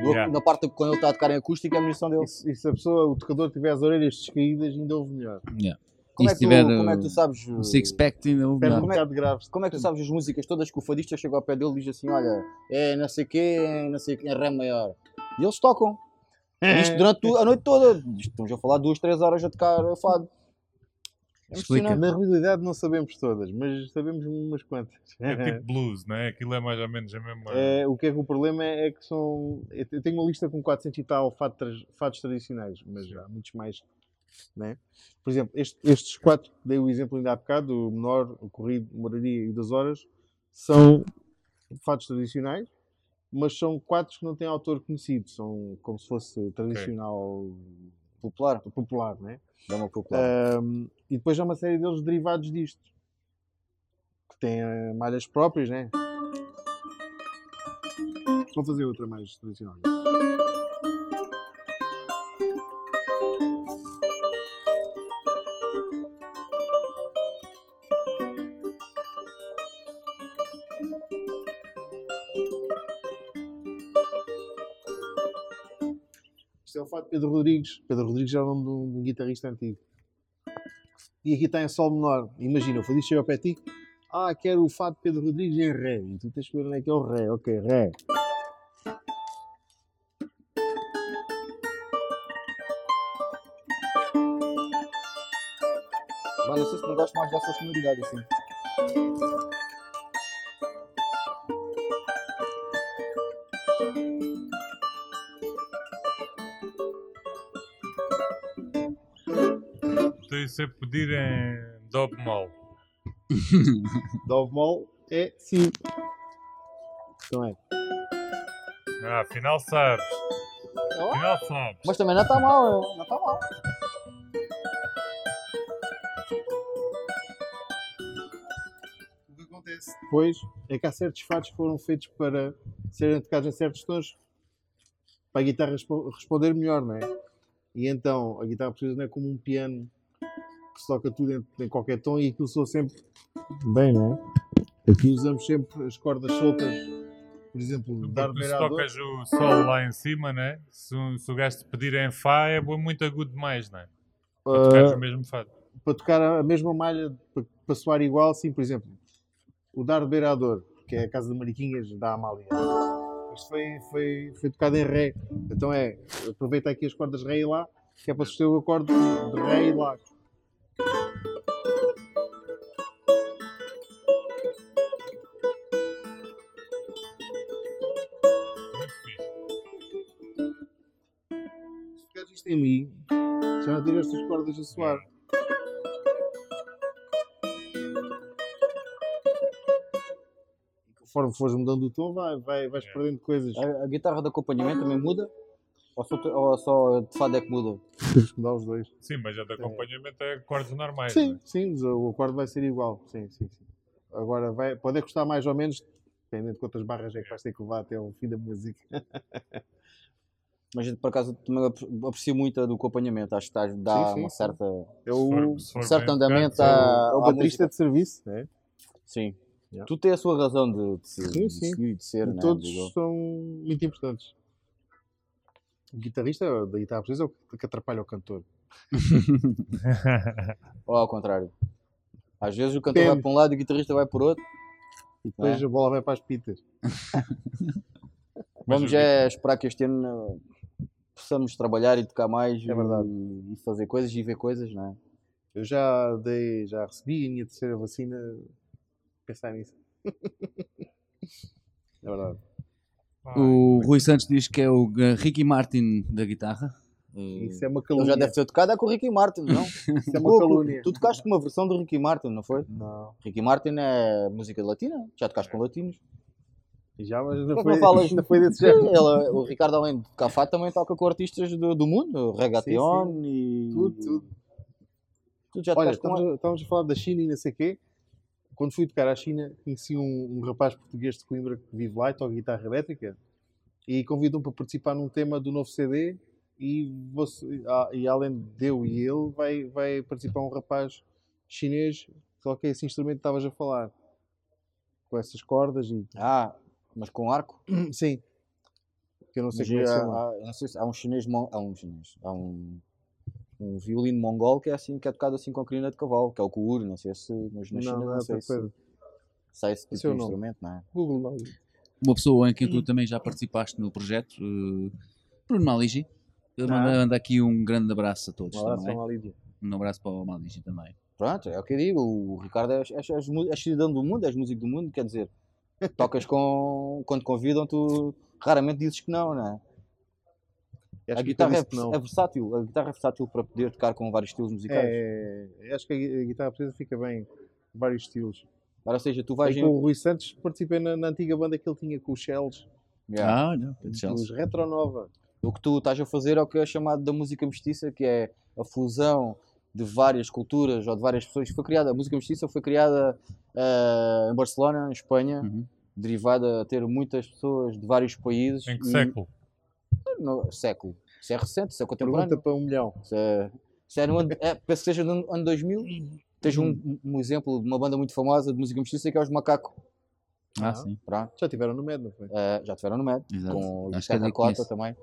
Yeah. Na parte quando ele está a tocar em acústica, é a munição dele. E se, e se a pessoa, o tocador, tiver as orelhas descaídas, ainda ouve melhor. Yeah. Como E é, se que tu, tiver como é que uh, tu sabes? o six pack ainda houve Perde um Como é- bocado de grave. Como é que tu sabes as músicas todas que o fadista chega ao pé dele e diz assim: Olha, é não sei o quê, é não sei o quê, é Ré maior. E eles tocam. (laughs) Isto durante a noite toda. Estamos a falar duas, três horas a tocar fado. Explica. Na realidade não sabemos todas, mas sabemos umas quantas. É tipo (laughs) blues, não é? Aquilo é mais ou menos a mesma. É, o que é que o problema é, é que são. Eu tenho uma lista com 400 e tal fado tra- fados tradicionais, mas há muitos mais. Né? Por exemplo, este- estes quatro, dei o exemplo ainda há bocado: o menor, o corrido, moraria e o das horas, são fados tradicionais, mas são quatro que não têm autor conhecido, são como se fosse tradicional Popular. popular. Né? Popular. Ahm, e depois há uma série deles derivados disto. Que têm eh, malhas próprias, né? Vou fazer outra mais tradicional. Pedro Rodrigues. Pedro Rodrigues é o nome de um, guitarrista antigo. E aqui está em sol menor. Imagina, o Feliz chega ao pé de ti. Ah, quero o fato de Pedro Rodrigues em Ré. E tu tens que ver onde é que é o Ré. Ok, Ré. Mas não sei se não gosto mais dessa sonoridade assim. Isso é pedir em Dó bemol. Dó bemol é sim. Não é? Ah, afinal sabes. Oh, Afinal sabes. Mas também não está mal, não está mal. O que acontece depois é que há certos fatos que foram feitos para serem tocados em certos tons para a guitarra respo- responder melhor, não é? E então a guitarra portuguesa não é como um piano que se toca tudo em, em qualquer tom e aquilo soa sempre bem, não é? Aqui usamos sempre as cordas soltas, por exemplo, dar se tocas o sol lá em cima, né? Se, o- se o gajo te pedir em Fá é muito agudo demais, né? Para tocares Ah, o mesmo fado. para tocar a mesma malha, para, para soar igual, sim, por exemplo, o Dar de Beirador, que é a casa de Mariquinhas da Amália. Isto foi, foi, foi tocado em Ré. Então é, aproveita aqui as cordas Ré e Lá, que é para suster o acorde de Ré e Lá. Tocares isto em Mi, já não tens estas cordas a soar. E conforme fores mudando o tom, vai, vai, vais É. perdendo coisas. A, a guitarra de acompanhamento também muda? Ou só, ou só de fado é que muda? Tens (laughs) que mudar os dois. Sim, mas a de acompanhamento é acordes normais. Sim, né? sim, mas o acorde vai ser igual. Sim, sim, sim. Agora vai, pode é custar mais ou menos, dependendo de quantas barras é que vais ter que levar até ao fim da música. (laughs) Mas por acaso também apre- aprecio muito a do acompanhamento. Acho que dá Sim, sim, uma certa. É o, for certo andamento à- é o baterista de serviço, né? Sim. Yeah. Tu tens a sua razão de, de, Sim, de sim. e de ser, né? Todos digo são muito importantes. O guitarrista da guitarra portuguesa é o que atrapalha o cantor. (laughs) Ou ao contrário. Às vezes o cantor vai para um lado e o guitarrista vai por outro. E depois É. a bola vai para as pitas. Vamos o é esperar que este ano eh, possamos trabalhar e tocar mais É verdade. e, e fazer coisas e ver coisas, não é? Eu já dei, já recebi a minha terceira vacina. Pensar nisso. (laughs) é verdade. O Rui Santos diz que é o Ricky Martin da guitarra. Uh, Isso é uma Ele calúnia. já deve ter tocado é com o Ricky Martin, não? (laughs) Isso é uma Pô, calúnia. tu tocaste com uma versão do Ricky Martin, não foi? Não. Ricky Martin é música latina, já tocaste com latinos. Já, mas não que foi, não falas? não foi desse jeito. ele- o Ricardo, além de fado, também toca com artistas do, do mundo, reggaeton e. Tudo, tudo. Tu já Olha, tocaste com estamos, a- estamos a falar da China e não sei o quê. Quando fui tocar à China, conheci um, um rapaz português de Coimbra que vive lá e toca guitarra elétrica e convidou-me para participar num tema do novo CD e, você, e além de eu e ele, vai, vai participar um rapaz chinês que toca esse instrumento que estavas a falar. Com essas cordas e... Ah, mas com arco? Sim. Que eu não sei é que se há, há- eu não sei se há um chinês, há um chinês, há um, um violino mongol que é assim, que é tocado assim com crina de cavalo, que é o kuur, não sei se, mas na China Não, não, não é sei outra se sai esse tipo é o de instrumento, não é? Google não. Uma pessoa em quem tu também já participaste no projeto, uh, Bruno Maligi. Manda, Ah. manda aqui um grande abraço a todos Um abraço também. para a Lídia. Um abraço para o Maligi também. Pronto, é o que eu digo, o Ricardo é, é, és cidadão do mundo, és músico do mundo, quer dizer, tocas com, quando te convidam, tu raramente dizes que não, não é? Acho A que guitarra é, não. é versátil, a guitarra é versátil para poder tocar com vários estilos musicais. É, acho que a gui- a guitarra portuguesa fica bem vários estilos. Agora, ou seja, tu vais em... com o Rui Santos participei na, na antiga banda que ele tinha com os Shells, Yeah. Ah, Pedro os. Retronova. O que tu estás a fazer é o que é chamado da música mestiça, que é a fusão de várias culturas ou de várias pessoas. Foi criada, a música mestiça foi criada eh, em Barcelona, em Espanha, Uhum. derivada a ter muitas pessoas de vários países. Em que e- século? No século. Isso é recente, isso é Pergunta contemporâneo. para um milhão. Isso é, isso é no ano, é, penso que seja no ano 2000. Tens um, um exemplo de uma banda muito famosa de música mestiça que é os Macaco. Ah, Ah. sim. Pronto. Já tiveram no MED, não foi? Eh, já tiveram no MED, Exato. com o Acho que é que Cota também.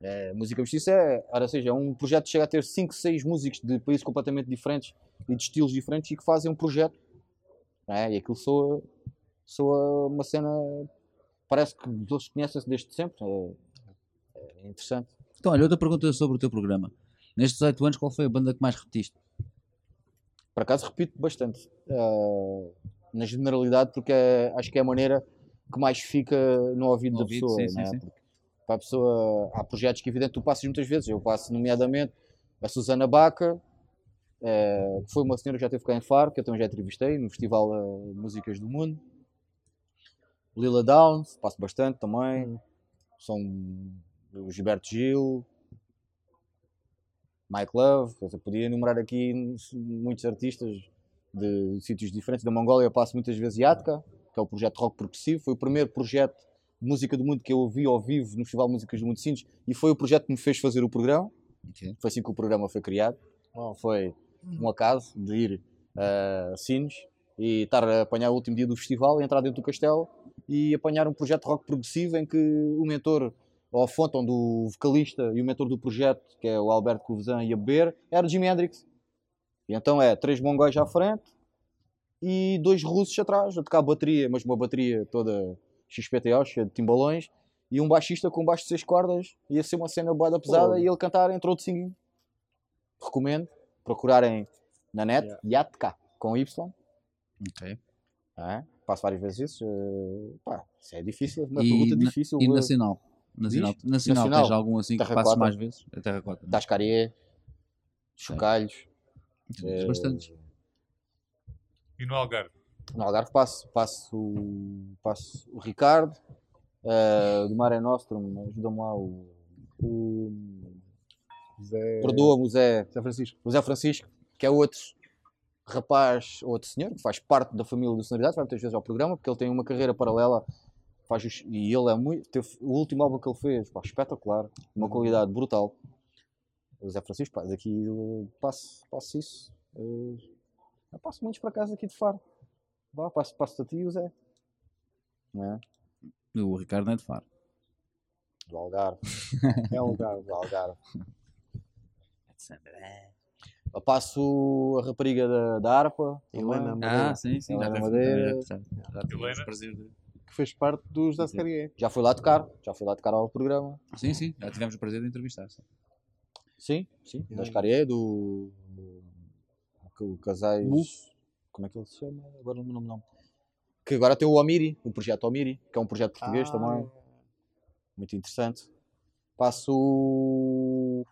É, música mestiça é, ora seja, é um projeto que chega a ter 5, 6 músicos de países completamente diferentes e de estilos diferentes e que fazem um projeto. É, e aquilo soa, soa uma cena. Parece que os outros conhecem-se desde sempre. É, é interessante. Então, olha, outra pergunta sobre o teu programa. Nestes 8 anos, qual foi a banda que mais repetiste? Por acaso repito bastante. Uh, na generalidade, porque é, acho que é a maneira que mais fica no ouvido no da ouvido, pessoa. Sim, né? sim, sim. Para a pessoa, há projetos que, evidente, tu passas muitas vezes. Eu passo, nomeadamente, a Susana Baca, é, que foi uma senhora que já teve cá em Faro, que eu também já entrevistei no Festival de Músicas do Mundo. Lila Downs, passo bastante também. Hum. São o Gilberto Gil, Mike Love, eu podia enumerar aqui muitos artistas de sítios diferentes. Da Mongólia eu passo muitas vezes Yatka, que é o projeto Rock Progressivo. Foi o primeiro projeto de música do mundo que eu ouvi ao vivo no Festival de Músicas do Mundo Sintes e foi o projeto que me fez fazer o programa. Okay. Foi assim que o programa foi criado. Foi um acaso de ir a uh, Sines e estar a apanhar o último dia do festival, entrar dentro do castelo e apanhar um projeto rock progressivo em que o mentor ou a fonte onde o vocalista e o mentor do projeto, que é o Alberto Couvesan, ia beber, era Jimi Hendrix. E então é três mongóis à frente e dois russos atrás, a tocar bateria, mas uma bateria toda XPTO, cheia de timbalões, e um baixista com um baixo de seis cordas, ia ser uma cena boada pesada, oh. e ele cantar entrou de singing. Recomendo procurarem na net, yeah. Yatka, com Y. Ok. É, passo várias vezes isso. Uh, pá, isso é difícil, uma e pergunta difícil. E nacional? Nacional, nacional, nacional, tens algum assim que passes mais vezes? A terracota. Tascarié, Chocalhos. É. Uh, bastantes. E no Algarve? No Algarve passo, passo, passo o Ricardo, uh, do Mare Nostrum, ajuda-me lá o. o Zé... Perdoa-me o Zé, Zé Francisco. O Zé Francisco, que é outro rapaz, outro senhor, que faz parte da família do Sonoridade, vai muitas vezes ao programa, porque ele tem uma carreira paralela faz os, e ele é muito. Teve, o último álbum que ele fez, pá, espetacular, uma qualidade brutal. O Zé Francisco, pá, daqui passo, passo isso. Uh, eu passo muitos para casa aqui de Faro. Vá, passo, passo a ti e o Zé. Não é? O Ricardo não é de Faro. Do Algarve. (laughs) é o Algarve. Do Algarve. Eu passo a rapariga da, da harpa. Helena Madeira. Ah, sim, sim. Helena Madeira. Já, já, já, prazer de fez parte dos da Serie Já fui lá tocar, já fui lá tocar ao programa. Sim, sim, já tivemos o prazer de entrevistar. Sim, sim, sim. da Serie do, do casais. Como é que ele se chama? Agora não me lembro. Que agora tem o Amiri, o projeto Amiri, que é um projeto português ah. também. Muito interessante. Passo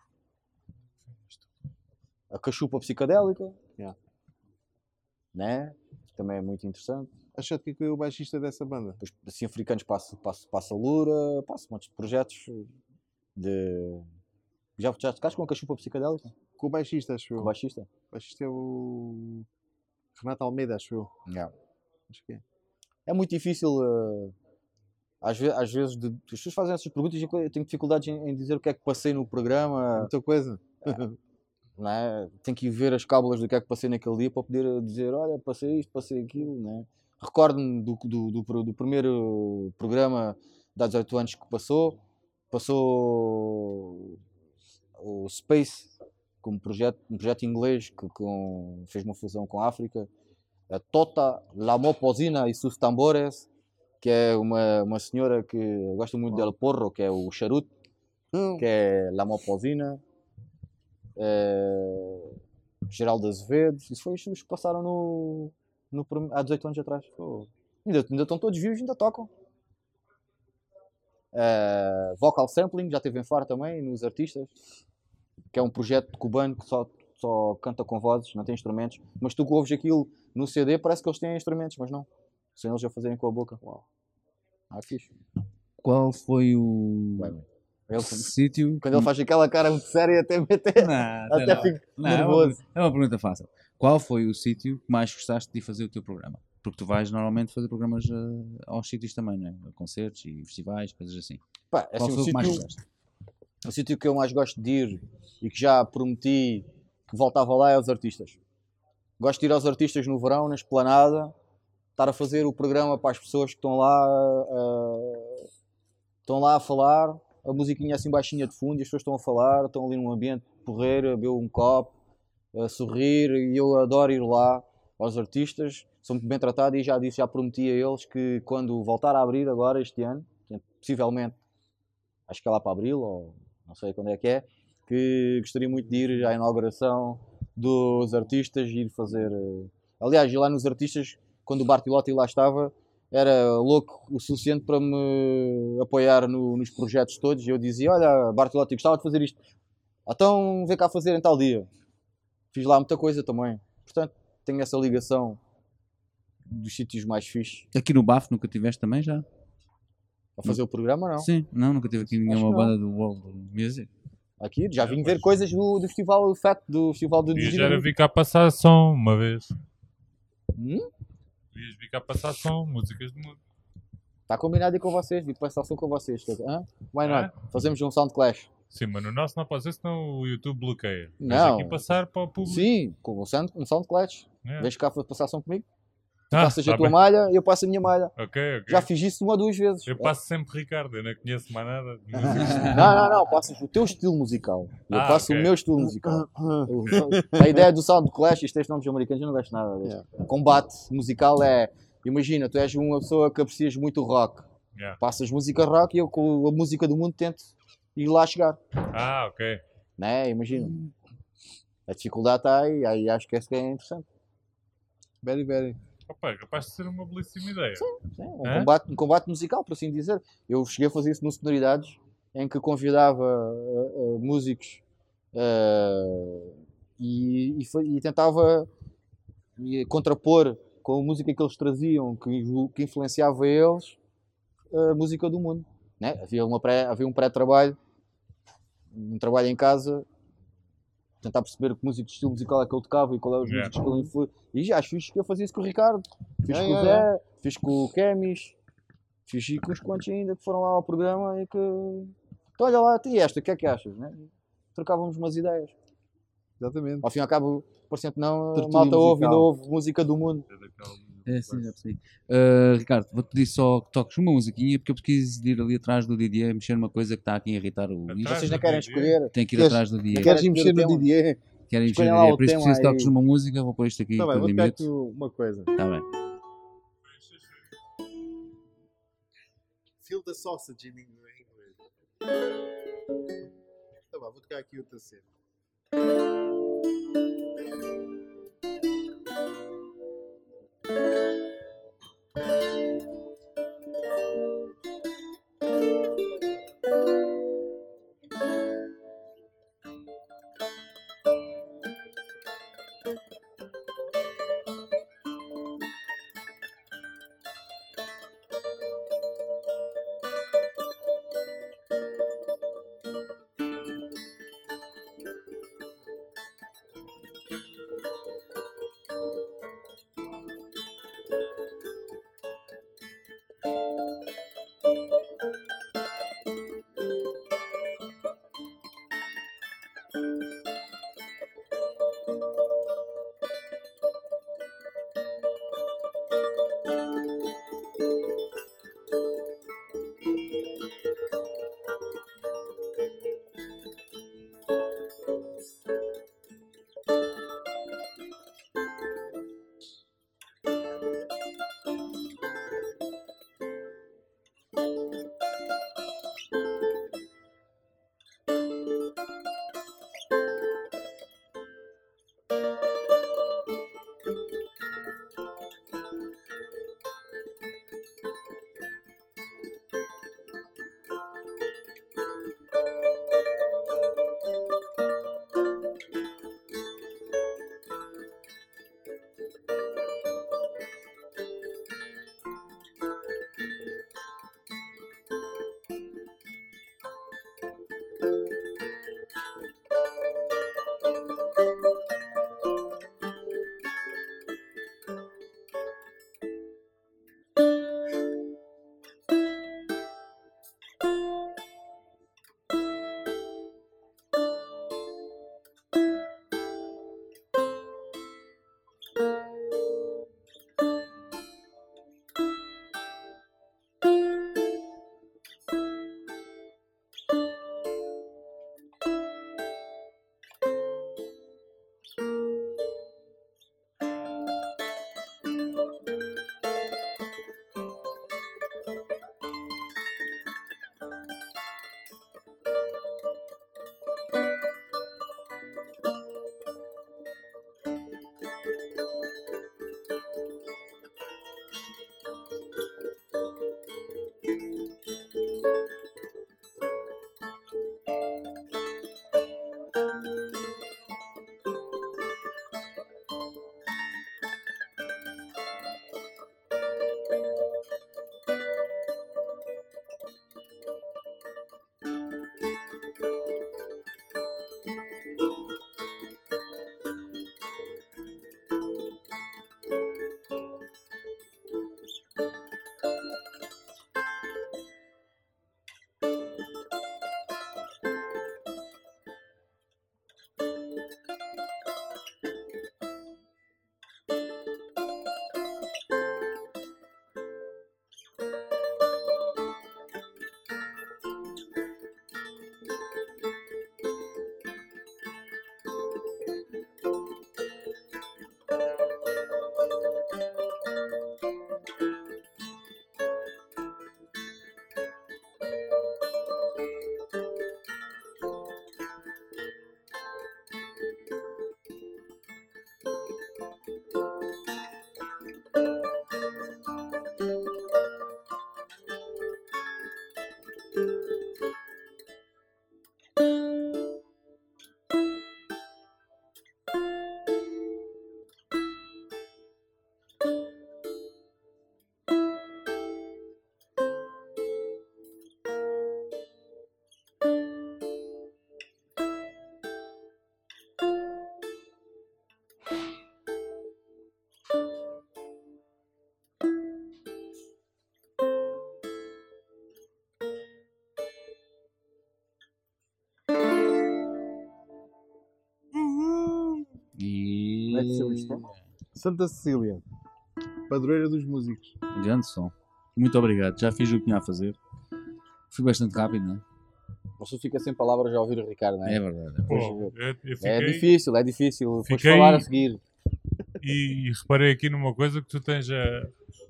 a cachupa psicadélica. Yeah. Né? Também é muito interessante. Achaste que é o baixista dessa banda? Depois, assim, africanos passa, passa, passa Lura, passa um monte de projetos de. Já, já tocaste com a cachupa psicadélica? Com o baixista, acho eu. Com o baixista? O baixista é o. Renato Almeida, acho eu. Yeah. Acho que é. É muito difícil. Uh, às, ve às vezes, de, as pessoas fazem essas perguntas e eu tenho dificuldades em, em, dizer o que é que passei no programa. Muita coisa. não é? Tenho que ir ver as cábulas do que é que passei naquele dia para poder dizer: olha, passei isto, passei aquilo. Não é? Recordo-me do, do, do, do, primeiro programa de há 18 anos que passou. Passou o Space, como projeto, um projeto inglês que com, fez uma fusão com a África. A Tota Lamoposina e sus tambores, que é uma, uma senhora que gosta muito dela porro, que é o charuto, hum. que é Lamoposina. É, Geraldo Azevedo, isso foi os que passaram no, no, há 18 anos atrás. Pô, ainda, ainda estão todos vivos, ainda tocam. Uh, vocal sampling, já teve em Faro também, nos artistas, que é um projeto cubano que só, só canta com vozes, não tem instrumentos. Mas tu que ouves aquilo no CD, parece que eles têm instrumentos, mas não. Sem eles já fazerem com a boca. Uau. Ah, fixe. Qual foi o. Ele, sítio. Quando ele faz aquela cara muito séria, até, até, não, até não. fico não, nervoso. É uma, é uma pergunta fácil. Qual foi o sítio que mais gostaste de fazer o teu programa? Porque tu vais normalmente fazer programas uh, aos sítios também, não é? Concertos e festivais, coisas assim. Pá, é Qual assim, foi o, que mais gostaste? O sítio que eu mais gosto de ir e que já prometi que voltava lá é aos artistas. Gosto de ir aos artistas no verão, na esplanada, estar a fazer o programa para as pessoas que estão lá, uh, estão lá a falar a musiquinha assim baixinha de fundo e as pessoas estão a falar, estão ali num ambiente porreiro, a beber um copo, a sorrir e eu adoro ir lá aos artistas, sou muito bem tratado e já disse, já prometi a eles que quando voltar a abrir agora este ano, possivelmente, acho que é lá para abril ou não sei quando é que é, que gostaria muito de ir à inauguração dos artistas e ir fazer. eh, Aliás, ir lá nos artistas, quando o Bartilotti lá estava, era louco o suficiente para me apoiar no- nos projetos todos. E eu dizia: Olha, Bartilotti, gostava de fazer isto. Então vem cá fazer em tal dia. Fiz lá muita coisa também. Portanto, tenho essa ligação dos sítios mais fixes. Aqui no BAF nunca tiveste também já? A fazer o programa, não. Sim, não, nunca tive aqui nenhuma não. banda do World Music. Aqui, já É, vim mas- ver coisas do, do festival FAT, do festival do E já vir cá passar som uma vez. Hum? Ias vir cá passar som, músicas de mundo. Está combinado aí com vocês, vi passar som com vocês. Hã? Why not? É? Fazemos um sound clash. Sim, mas no nosso não pode ser, senão o YouTube bloqueia. Mas Não. aqui passar para o público. Sim, com um sound, um sound clash. É. Vens cá passar som comigo? Ah, Passas a tá tua bem. malha e eu passo a minha malha. Ok, ok. Já fiz isso uma ou duas vezes. Eu passo sempre Ricardo, eu não conheço mais nada. (laughs) Não, não, não, passas o teu estilo musical. Eu Ah, passo ok. o meu estilo musical. (laughs) A ideia do sound clash, isto é nomes americanos, eu não gosto nada disto. Combate musical é. Imagina, tu és uma pessoa que aprecias muito o rock. Yeah. Passas música rock e eu com a música do mundo tento ir lá chegar. Ah, ok. Né? Imagina. A dificuldade está aí, aí acho que essa que é interessante. Very, very. Opa, é capaz de ser uma belíssima ideia. Sim, um, Hã? combate, um combate musical, por assim dizer. Eu cheguei a fazer isso no Sonoridades, em que convidava uh, uh, músicos uh, e, e e tentava e contrapor com a música que eles traziam, que, que influenciava eles, a música do mundo. Né? Havia, uma pré, havia um pré-trabalho, um trabalho em casa, tentar perceber que música de estilo musical é que ele tocava e qual é os Yeah. músicos que ele influi. E já fiz que eu fazia isso com o Ricardo, fiz Yeah, com o yeah, Zé, fiz com o Kemis, fiz com uns quantos ainda que foram lá ao programa e que. Então olha lá, e esta, o que é que achas? Né? Trocávamos umas ideias. Exatamente. Ao fim e ao cabo, parecendo que não, a Tertúlia malta ouve, ainda musical. ouve música do mundo. É daquela- É, sim, já percebi. Uh, Ricardo, vou-te pedir só que toques uma musiquinha porque eu preciso ir ali atrás do Didier mexer numa coisa que está aqui a irritar o Atrás? Isto. Vocês não querem escolher? Tem que ir Queres- atrás do Didier. queres- mexer no? Didier? Querem mexer no Didier. o Por isso preciso que toques numa música, vou pôr isto aqui Tá bem, vou tocar uma coisa. Está bem. Feel the sausage in English. Tá bom, vou tocar aqui outra cena. É isto? Santa Cecília, padroeira dos músicos. Grande som. Muito obrigado. Já fiz o que tinha a fazer. Fui bastante rápido, não é? Você fica sem palavras a ouvir o Ricardo, não é? É verdade. Pô, Pois, eu, eu É fiquei difícil, é difícil. Depois Fiquei- falar a seguir. e, e reparei aqui numa coisa que tu tens a,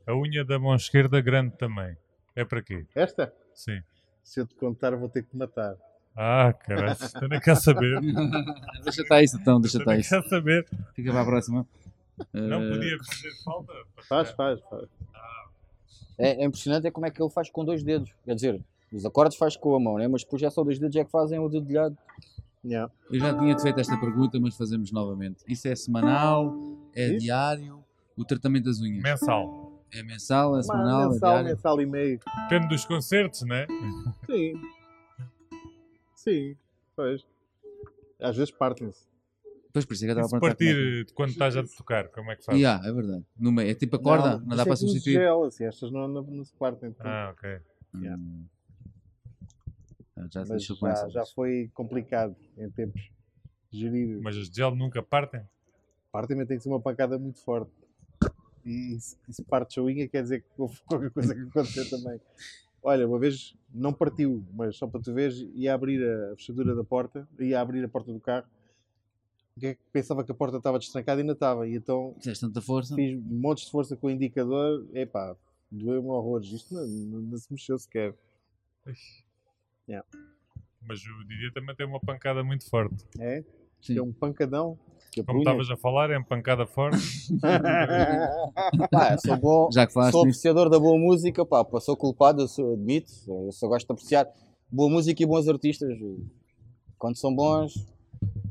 a unha da mão esquerda grande também. É para quê? Esta? Sim. Se eu te contar, vou ter que te matar. Ah, caralho, tu nem quer saber. (laughs) deixa estar isso então, deixa estar isso. quer saber. Fica para a próxima. Não Eh, podia fazer falta. Faz, faz, faz. É, é impressionante é como é que ele faz com dois dedos. Quer dizer, os acordes faz com a mão, né? mas depois já só dois dedos é que fazem o dedilhado. Yeah. Eu já tinha-te feito esta pergunta, mas fazemos novamente. Isso é semanal? É Isso? diário? O tratamento das unhas? Mensal. É mensal? É semanal? Mas, mensal, é diário? mensal e meio. Depende dos concertos, né? Sim. Sim, pois. Às vezes partem-se. Pois, por isso é que eu estava a é partir de quando estás a tocar, como é que fazes? Yeah, é verdade. No meio. É tipo a corda? Não, dá isso para é substituir? Gel, assim, estas não, não, não se partem. então. Ah, ok. Yeah. Hum. Ah, Já mas já, já foi complicado em tempos. Gerir. Mas as de gel nunca partem? Partem, mas tem que ser uma pancada muito forte. E se, e se parte a unha, quer dizer que houve (laughs) qualquer coisa que aconteceu também. Olha, uma vez não partiu, mas só para tu veres, ia abrir a fechadura da porta, ia abrir a porta do carro. É que pensava que a porta estava destrancada e ainda estava. E então Fizeste tanta força. fiz montes de força com o indicador. Epá, doeu-me horrores. Isto não, não, não se mexeu sequer. Mas o Didier também tem uma pancada muito forte. É? Sim. É um pancadão. Como estavas a falar, é uma pancada forte. (laughs) Pá, sou bom, Já que falaste sou nisso. apreciador da boa música, pá, pá, sou culpado, eu sou, admito, eu só gosto de apreciar boa música e bons artistas. Quando são bons,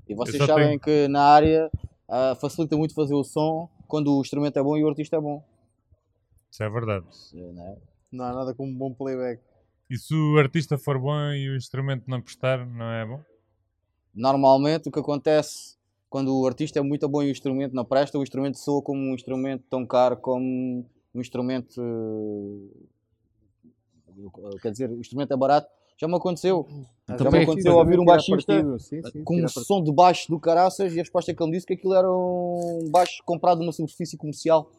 e vocês sabem que na área ah, facilita muito fazer o som quando o instrumento é bom e o artista é bom. Isso é verdade. Não é? não há nada como um bom playback. E se o artista for bom e o instrumento não prestar, não é bom? Normalmente o que acontece quando o artista é muito bom e o instrumento não presta, o instrumento soa como um instrumento tão caro como um instrumento. eh, Quer dizer, o instrumento é barato. Já me aconteceu. Então, Já me aconteceu ouvir um baixista partido, sim, sim, com um som de baixo do caraças e a resposta que ele disse que aquilo era um baixo comprado numa superfície comercial.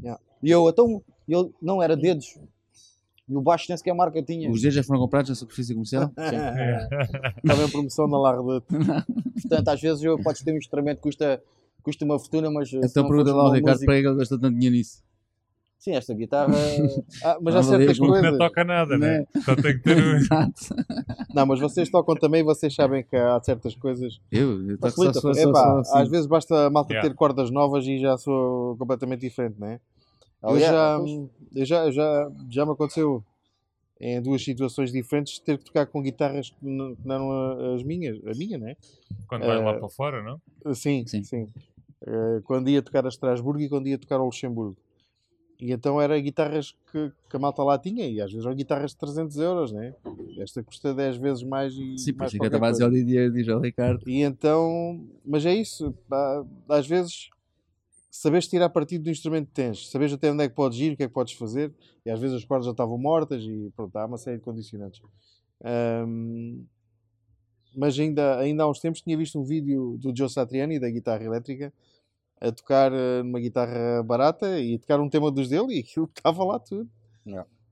Yeah. E eu, então, ele não era dedos. E o baixo nem sequer marca tinha. Os dedos já foram comprados na superfície comercial? (laughs) Estava (laughs) em promoção na Larredute. Portanto, às vezes eu, podes ter um instrumento que custa, custa uma fortuna, mas. Então pergunta lá ao Ricardo para que ele gastou tanto dinheiro nisso. Sim, esta guitarra. (laughs) Ah, mas há Ah, certas não Não coisas. toca nada, né? Né? Só tem que ter (laughs) um... Exato. Não, mas vocês tocam também, vocês sabem que há certas coisas. Eu, eu toco só, só, só, Epá, assim. às vezes basta a malta Yeah. ter cordas novas e já sou completamente diferente, não é? Oh, eu, yeah, já, eu já, já, já me aconteceu em duas situações diferentes ter que tocar com guitarras que não eram as minhas, a minha, não é? Quando vai lá Eh, para fora, não? Sim, Sim. sim. Eh, quando ia tocar a Estrasburgo e quando ia tocar ao Luxemburgo. E então era guitarras que, que a malta lá tinha, e às vezes eram guitarras de 300 euros, né? Esta custa 10 vezes mais e Sim, por isso é que eu estava a dizer diz ao Ricardo. E então, mas é isso, pá, às vezes saberes tirar partido do instrumento que tens, saberes até onde é que podes ir, o que é que podes fazer, e às vezes as cordas já estavam mortas e pronto, há uma série de condicionantes. Ahm, mas ainda, ainda há uns tempos tinha visto um vídeo do Joe Satriani, da guitarra elétrica, a tocar eh, numa guitarra barata e a tocar um tema dos dele (laughs) e aquilo estava lá tudo.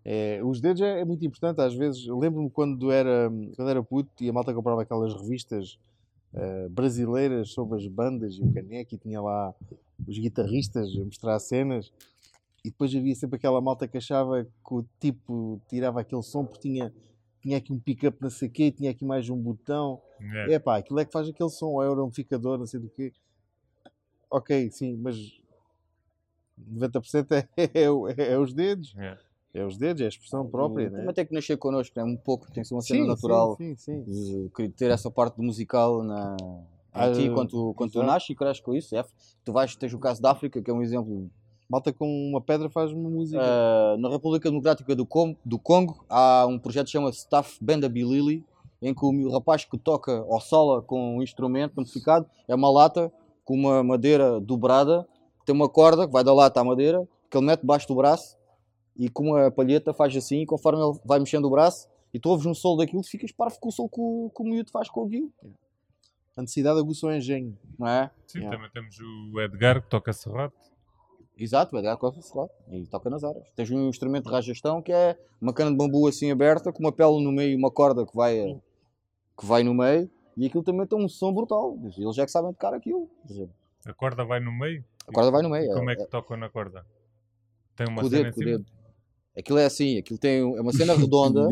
É, os dedos é, é muito importante, às vezes, lembro-me quando era, quando era puto e a malta comprava aquelas revistas eh, brasileiras sobre as bandas e o caneco e tinha lá os guitarristas a mostrar cenas e depois havia sempre aquela malta que achava que o tipo tirava aquele som porque tinha, tinha aqui um pick-up não sei o quê, tinha aqui mais um botão É. é pá, aquilo é que faz aquele som, ou é um amplificador, não sei do quê. Ok, sim, mas 90% é, (laughs) é, é os dedos. É. É os dedos, é a expressão própria, né? Também tem que nascer connosco, né? um pouco, tem que ser uma cena natural. Sim, sim, sim. de ter essa parte musical na, em Ah, ti quando, tu- quando tu nasces e cresces com isso. É, tu vais, tens o caso da África, que é um exemplo. Malta com uma pedra faz uma música. Ah, na República Democrática do, Com- do Congo há um projeto que chama Staff Banda Bilili, em que o, rapaz que toca ou sola com um instrumento amplificado é uma lata com uma madeira dobrada, tem uma corda que vai da lata à madeira, que ele mete debaixo do braço e com uma palheta faz assim, e conforme ele vai mexendo o braço, e tu ouves um solo daquilo, ficas parvo com o solo que o, que o miúdo faz com aquilo. A necessidade aguça o engenho. não é? Sim, Yeah. também temos o Edgar que toca serrote. Exato, vai dar costa serrado e toca nas áreas. Tens um instrumento de rajastão que é uma cana de bambu assim aberta, com uma pele no meio e uma corda que vai, que vai no meio, e aquilo também tem um som brutal. Eles é que sabem tocar aquilo. A corda vai no meio. A corda vai no meio. Como é, é que tocam na corda? Tem uma cena dedo, dedo. Aquilo é assim, aquilo tem é uma cena redonda,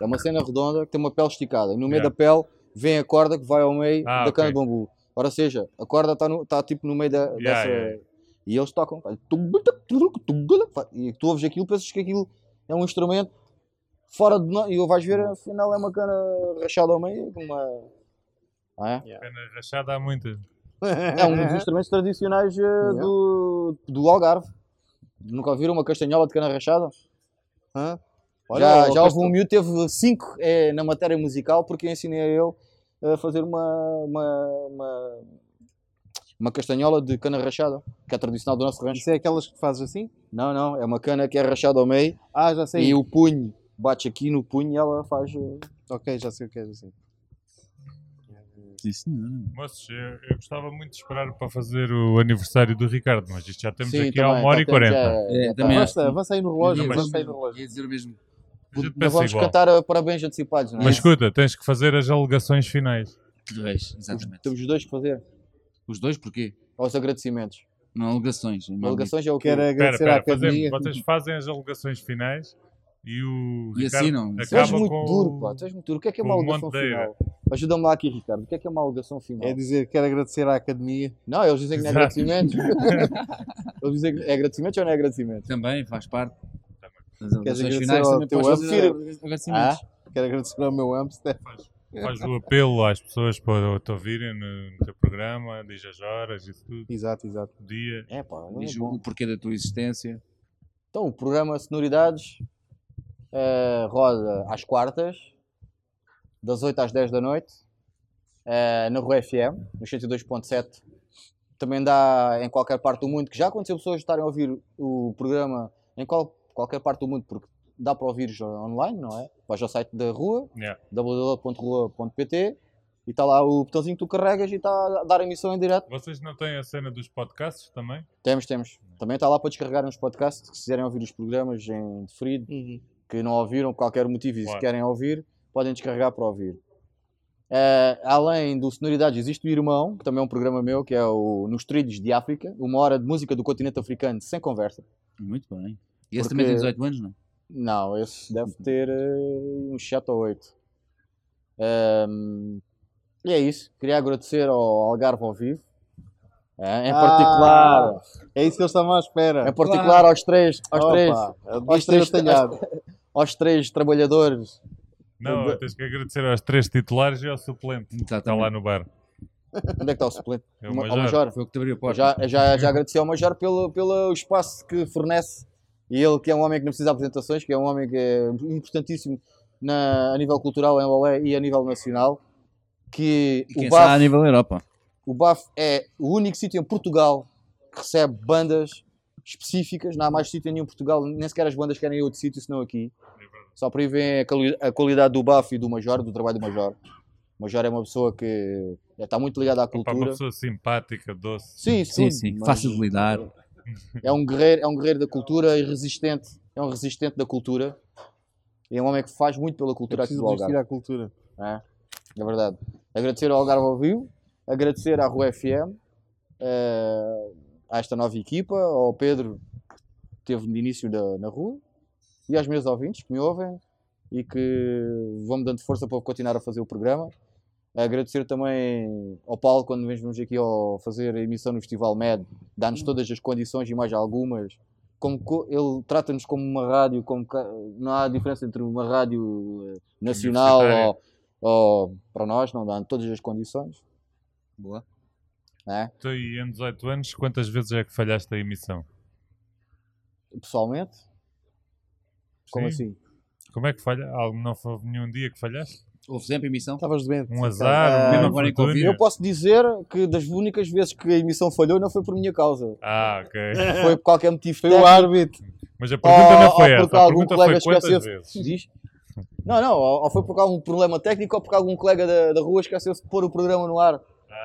é uma cena redonda que tem uma pele esticada. E no meio Yeah. da pele vem a corda que vai ao meio Ah, da cana ok. de bambu. Ora seja, a corda está tá, tipo no meio da, Yeah, dessa. yeah. E eles tocam. E tu ouves aquilo, pensas que aquilo é um instrumento fora de nós. E vais ver, afinal é uma cana rachada ao meio. com Uma... É? Cana rachada há muitas. (laughs) é um dos instrumentos tradicionais eh, do, do Algarve. Nunca ouviram uma castanhola de cana rachada? Hã? já ó, já houve um miúdo, teve 5 na matéria musical porque eu ensinei a ele a fazer uma, uma, uma, uma castanhola de cana rachada, que é tradicional do nosso rancho. Isso é aquelas que fazes assim? Não, não, é uma cana que é rachada ao meio Ah, já sei. e o punho bate aqui no punho e ela faz. eh, Ok, já sei o que é, sei. Sim, senhor. Moços, eu, eu gostava muito de esperar para fazer o aniversário do Ricardo, mas isto já temos Sim, aqui há também, uma hora e tá, temos, quarenta. já- É, já também tá. acho. Avança, avança aí no relógio, Não, mas- avança aí no relógio. Ia dizer o mesmo. A gente Não pensa vamos igual. cantar a parabéns antecipados, não é? Mas escuta, tens que fazer as alegações finais. Dois, exatamente. Temos os dois que fazer. Os dois porquê? Aos agradecimentos. Não alegações. Alegações é o que Quero Espera, agradecer à espera, fazemos- academia. vocês fazem as alegações finais e o E Ricardo assinam. Tu és acaba muito com duro, pá. Tu és muito duro. O que é que é uma alegação final? Ajuda-me lá aqui, Ricardo. O que é que é uma alegação final? É dizer que quero agradecer à academia. Não, eles dizem que não é Exato. agradecimentos. (laughs) eles dizem que é agradecimentos ou não é agradecimentos? Também faz parte. Queres agradecer finais ao teu agradecimentos. Quero agradecer ao meu hamster. Faz o apelo às pessoas para te ouvirem no, no teu programa, diz as horas, isso tudo, Exato, exato. o dia. É pá, é Diz bom. o porquê da tua existência. Então, o programa Sonoridades eh, roda às quartas, das 8 às 10 da noite, eh, na Rua FM, no 102.7. Também dá em qualquer parte do mundo, que já aconteceu pessoas estarem a ouvir o programa em qual- qualquer parte do mundo, porque dá para ouvir online, não é? Vais ao site da Rua, Yeah. www.rua.pt e está lá o botãozinho que tu carregas e está a dar emissão em direto. Vocês não têm a cena dos podcasts também? Temos, temos. Também está lá para descarregar uns podcasts, se quiserem ouvir os programas em deferido, que não ouviram por qualquer motivo e se Claro. querem ouvir, podem descarregar para ouvir. Eh, além do Sonoridades, existe o Irmão, que também é um programa meu, que é o Nos Trilhos de África, uma hora de música do continente africano sem conversa. Muito bem. E esse Porque- também tem 18 anos, não? Não, esse deve ter eh, uns 7 ou 8. Ehm, e é isso. Queria agradecer ao Algarve ao vivo. eh, em Ah, particular, É isso que eles estavam à espera. em particular aos três, aos três, Opa, aos aos três, três. Aos três trabalhadores Não, De- tens que agradecer aos três titulares e ao suplente que está Exatamente. lá no bar. Onde é que está o suplente? É o Ma- Major. ao Major. Foi o que te abriu a porta. Já, já, já agradeci ao Major pelo, pelo espaço que fornece. E ele, que é um homem que não precisa de apresentações, que é um homem que é importantíssimo na, a nível cultural em Lolé e a nível nacional. Que E quem o sabe a BAF, nível Europa. o BAF é o único sítio em Portugal que recebe bandas específicas. Não há mais sítio nenhum em Portugal, nem sequer as bandas querem ir a outro sítio senão aqui. Só por aí vem a, quali- a qualidade do BAF e do Major, do trabalho do Major. O Major é uma pessoa que está muito ligada à Opa, uma cultura. pessoa simpática, doce. Sim, Sim, sim. mas Fácil de lidar. É um guerreiro, é um guerreiro da cultura e resistente. É um resistente da cultura. E é um homem que faz muito pela É cultura aqui preciso do Algarve. à cultura. É, é verdade. Agradecer ao Algarve ao Vivo, agradecer à Rua FM, eh, a esta nova equipa, ao Pedro que teve de início da, na rua e aos meus ouvintes que me ouvem e que vão-me dando força para continuar a fazer o programa. Agradecer também ao Paulo quando vemos aqui ao fazer a emissão no Festival MED, dá-nos todas as condições e mais algumas. Como co- ele trata-nos como uma rádio, como não há diferença entre uma rádio eh, nacional ou, ou para nós, não dá todas as condições. Boa. Né? Tu e em 18 anos, quantas vezes é que falhaste a emissão? Pessoalmente, como Sim. assim? Como é que falha? Não foi nenhum dia que falhaste? Houve sempre emissão? Estavas doente. Um azar, mesmo uma agora em infortúnio? Covid. Eu posso dizer que das únicas vezes que a emissão falhou não foi por minha causa. Ah, ok. (laughs) Foi por qualquer motivo Foi o árbitro. Mas a pergunta Ou- não foi porque essa. A algum pergunta colega foi quantas vezes? Diz? Não, não, ou ou foi por algum problema técnico ou porque algum colega da, da rua esqueceu-se de pôr o programa no ar.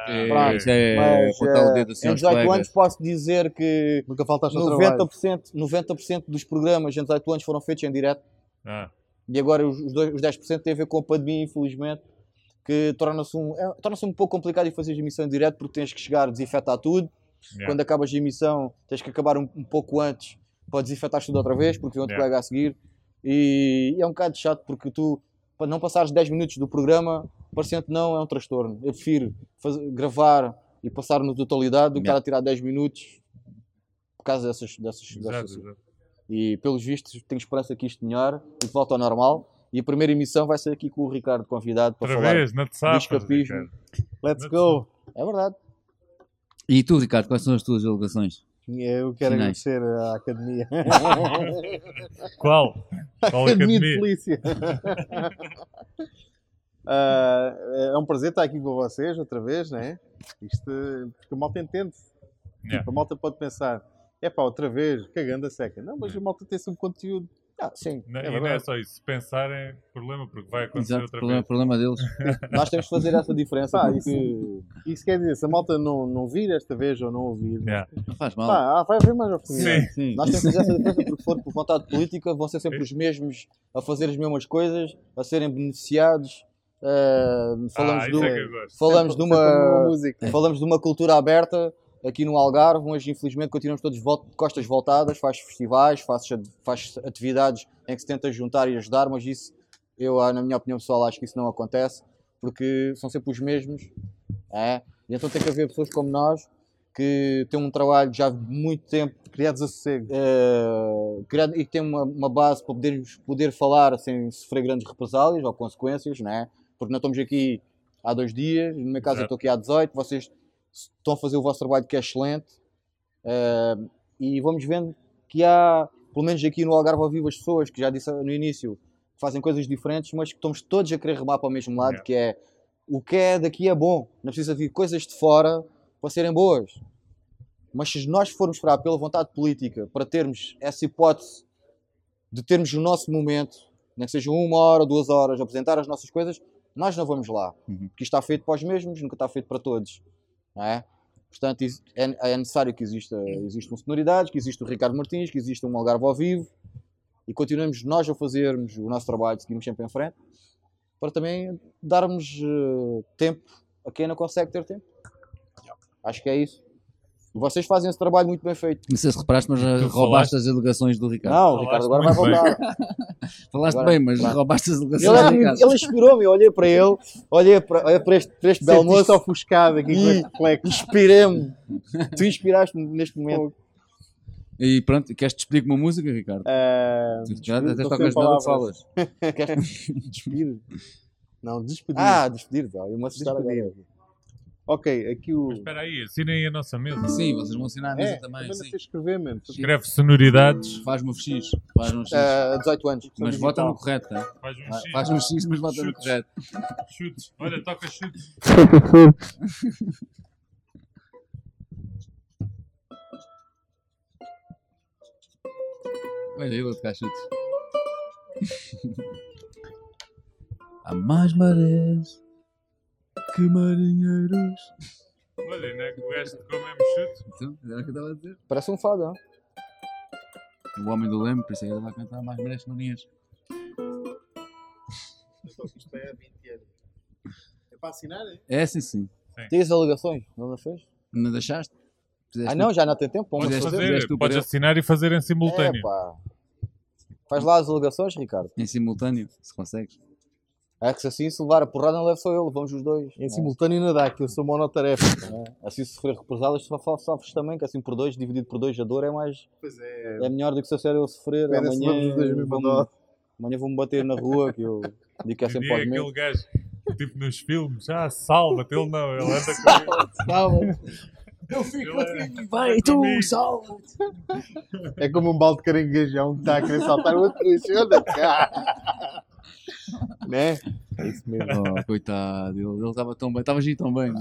É, Pronto, isso é Mas apontar o eh, dedo assim em aos 18 colegas. anos posso dizer que Nunca faltaste ao trabalho. 90%, 90 dos programas em 18 anos foram feitos em direto Ah, e agora os, os, dois, os 10% têm a ver com a pandemia, infelizmente, que torna-se um, é, torna-se um pouco complicado em fazer a emissão em direto porque tens que chegar, desinfetar tudo. yeah. Quando acabas a emissão, tens que acabar um, um pouco antes para desinfetar tudo outra vez, porque vem outro Yeah. colega a seguir. E, e é um bocado chato porque tu, para não passares 10 minutos do programa, parecendo que não, é um transtorno. Eu prefiro fazer- gravar e passar na totalidade do que estar a tirar 10 minutos por causa dessas. dessas, Exato, dessas exato. e pelos vistos, tenho esperança que isto melhore e que volte ao normal. E a primeira emissão vai ser aqui com o Ricardo convidado para Outra falar. vez, na de safas, escapismo. Ricardo. Let's go. É verdade. E tu, Ricardo, quais são as tuas alegações? Eu quero Finais. agradecer à Academia. (laughs) Qual? (laughs) Qual Academia de academia? Polícia. (laughs) Ah, é um prazer estar aqui com vocês outra vez, não é? Isto, porque a malta entende. Yeah. Tipo, a malta pode pensar, é pá, outra vez, cagando a seca. Não, mas a malta tem sempre conteúdo. Ah, sim. Não, É e não é só isso. Se pensarem, problema, porque vai acontecer Exato, outra problema, vez. problema deles. (laughs) Nós temos que fazer essa diferença Pá, porque Isso quer dizer, se a malta não, não vir esta vez ou não ouvir, Yeah. Não faz mal. pá, ah, vai haver mais oportunidades. Sim. Sim. nós temos que fazer essa diferença porque for por vontade política vão ser sempre os mesmos a fazer as mesmas coisas, a serem beneficiados. Ah, falamos ah, de isso é falamos de Sempre- uma música. Falamos de uma cultura aberta aqui no Algarve, mas infelizmente continuamos todos de costas voltadas, faz festivais, faz, faz atividades em que se tenta juntar e ajudar, mas isso, eu, ah, na minha opinião pessoal, acho que isso não acontece, porque são sempre os mesmos, é? E então tem que haver pessoas como nós, que têm um trabalho já de muito tempo Criados a sossego. eh, criado, e que tem uma, uma base para podermos poder falar sem sofrer grandes represálias ou consequências, não é? Porque nós estamos aqui há dois dias, no meu caso eu estou aqui há 18, vocês estão a fazer o vosso trabalho que é excelente eh, e vamos vendo que há, pelo menos aqui no Algarve ao vivo, as pessoas que já disse no início que fazem coisas diferentes, mas que estamos todos a querer remar para o mesmo lado, Yeah. que é o que é daqui é bom, não precisa vir coisas de fora para serem boas. Mas se nós formos esperar pela vontade política para termos essa hipótese de termos o nosso momento, nem que seja uma hora, duas horas, apresentar as nossas coisas, nós não vamos lá. Uhum. Porque isto está feito para os mesmos, nunca está feito para todos. Não é? Portanto, é, é necessário que exista, existam sonoridades, que exista o Ricardo Martins, que exista um Algarve ao vivo e continuemos nós a fazermos o nosso trabalho, seguimos sempre em frente, para também darmos eh, tempo a quem não consegue ter tempo. Acho que é isso. Vocês fazem esse trabalho muito bem feito. Não sei se reparaste, mas Tu roubaste falaste- as alegações do Ricardo. Não, o Ricardo agora vai voltar. (laughs) Falaste Agora- bem, mas Vai. roubaste as alegações Ele, do é que- Ricardo. ele inspirou-me, eu olhei para ele, olhei para, olhei para este, para este belo moço ofuscado aqui com E- este reflexo. inspirei-me. Tu inspiraste-me neste momento. E pronto, queres despedir com uma música, Ricardo? Ah, Já até estou tocas nada falas. (laughs) Queres (laughs) despedir? Não, despedir. Ah, despedir, tá. eu me assustar Despedir. agora. Ok, aqui o. Mas espera aí, assinem a nossa mesa. Sim, vocês vão assinar a mesa É, também. também sim. não sei escrever mesmo. Escreve sonoridades, Faz-me um X. Faz um X. Ah, 18 anos. mas digital. vota no correto, tá? faz um Ah, X, Faz um X, mas vota no correto. chutes. Olha, toca chutes. (laughs) Olha, eu vou tocar chutes. (laughs) Há mais marés que marinheiros. Olha, não é que o gajo tocou mesmo chutes. Então, era o que eu estava a dizer. Parece um fado, não? O homem do leme, por isso é que ele vai cantar mais marés que marinheiros. Isto é 20 anos. É para assinar, é? É, sim, sim. Tens alegações? Não as fez? Não deixaste? Fizeste Ah, não, já não tem tempo. Podes fazer. fazer, podes assinar e fazer em simultâneo. É, pá. Faz lá as alegações, Ricardo. Em simultâneo, se consegues. É que se assim se levar a porrada não leva só eu, vamos os dois. Em É. simultâneo dá, que eu sou monotarefa. É. Assim (laughs) se sofrer represálias, sofres também, que assim por dois, dividido por dois, a dor é mais. Pois é. É melhor do que se a sério eu sofrer. Pena se vamos os dois a Amanhã vou-me bater na rua, que eu digo que é E sempre é aos aquele meus. gajo, tipo nos filmes, ah, salva-te, ele não, ele anda com (laughs) Eu fico contigo, vai tu, salva É como um balde de caranguejão que está a querer saltar o outro e anda cá. Né? É isso mesmo. Oh, coitado, ele ele estava tão bem, estava a agir tão bem.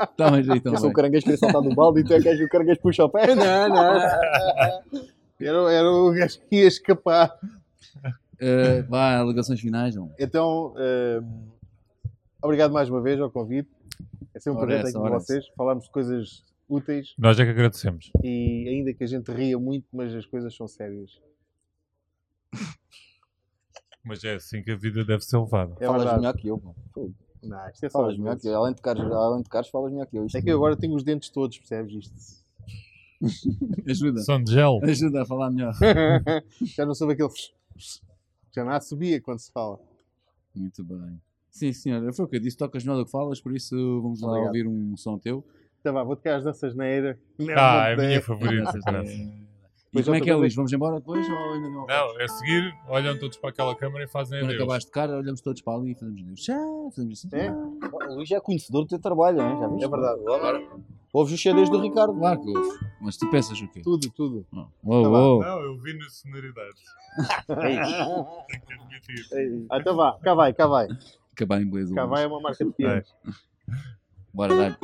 Estava a agir tão Eu sou o bem. caranguejo que queria saltar do balde e tu é que és o caranguejo puxa o pé. Não, não. Era, era o gajo que ia escapar. Uh, vá, alegações finais, não. Então, uh, obrigado mais uma vez ao convite. É sempre um prazer estar aqui com vocês. Falarmos de coisas úteis. Nós é que agradecemos. E ainda que a gente ria muito, mas as coisas são sérias. Mas é assim que a vida deve ser levada. É falas melhor que eu, mano. Não, isto é falas melhor que eu. Além de caros, além de caros falas melhor que eu. Isto é que eu agora tenho os dentes todos, percebes isto? (laughs) Ajuda. São de gel. Ajuda a falar melhor. (laughs) Já não soube aquele. Já nada subia quando se fala. Muito bem. Sim, senhor. Foi o que eu disse, tocas melhor do que falas, por isso vamos lá Obrigado. ouvir um som teu. Então vá, vou tocar as danças na era. Ah, é a minha favorita. E como é que é, Luís? Vamos embora depois ou ainda não? Não, é seguir, olham todos para aquela câmera e fazem Quando acabaste de cara, olhamos todos para ali e fazemos Deus. Já, fazemos assim. É. O Luís é conhecedor do teu trabalho, hein? já viste? É verdade. Agora, ouves os CDs do Ricardo. Claro que ouve. Mas tu pensas o quê? Tudo, tudo. Oh. Oh, oh. Não, eu vi nas sonoridades. (laughs) Tenho que admitir. Então vá, cá vai, cá vai. Cá vai em inglês. Cá vai é uma marca de pianos. Bora, dar.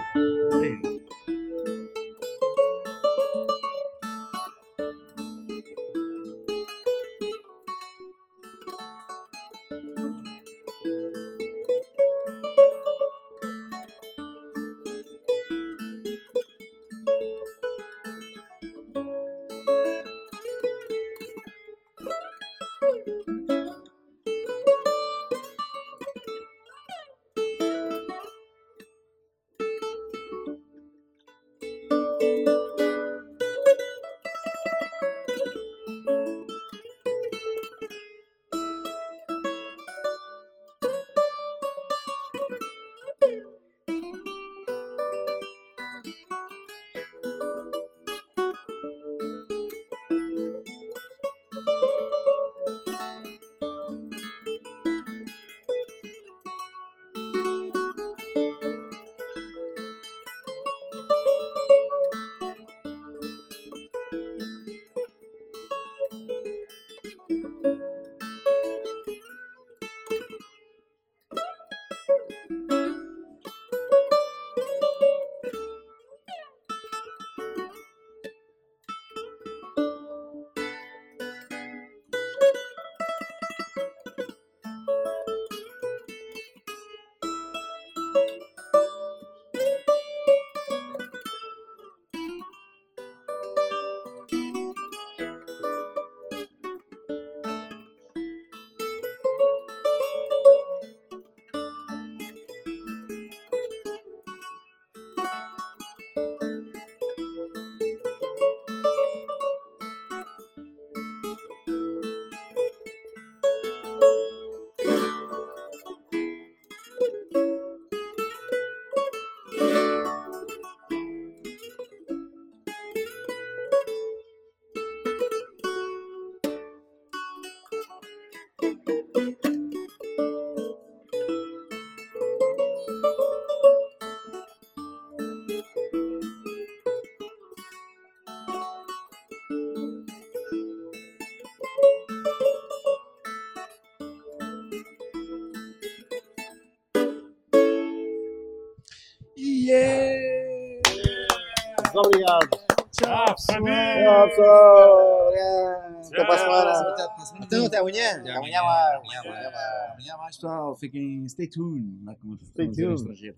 Até amanhã. Até amanhã mais. Amanhã mais, pessoal. Fiquem, stay tuned. Stay tuned.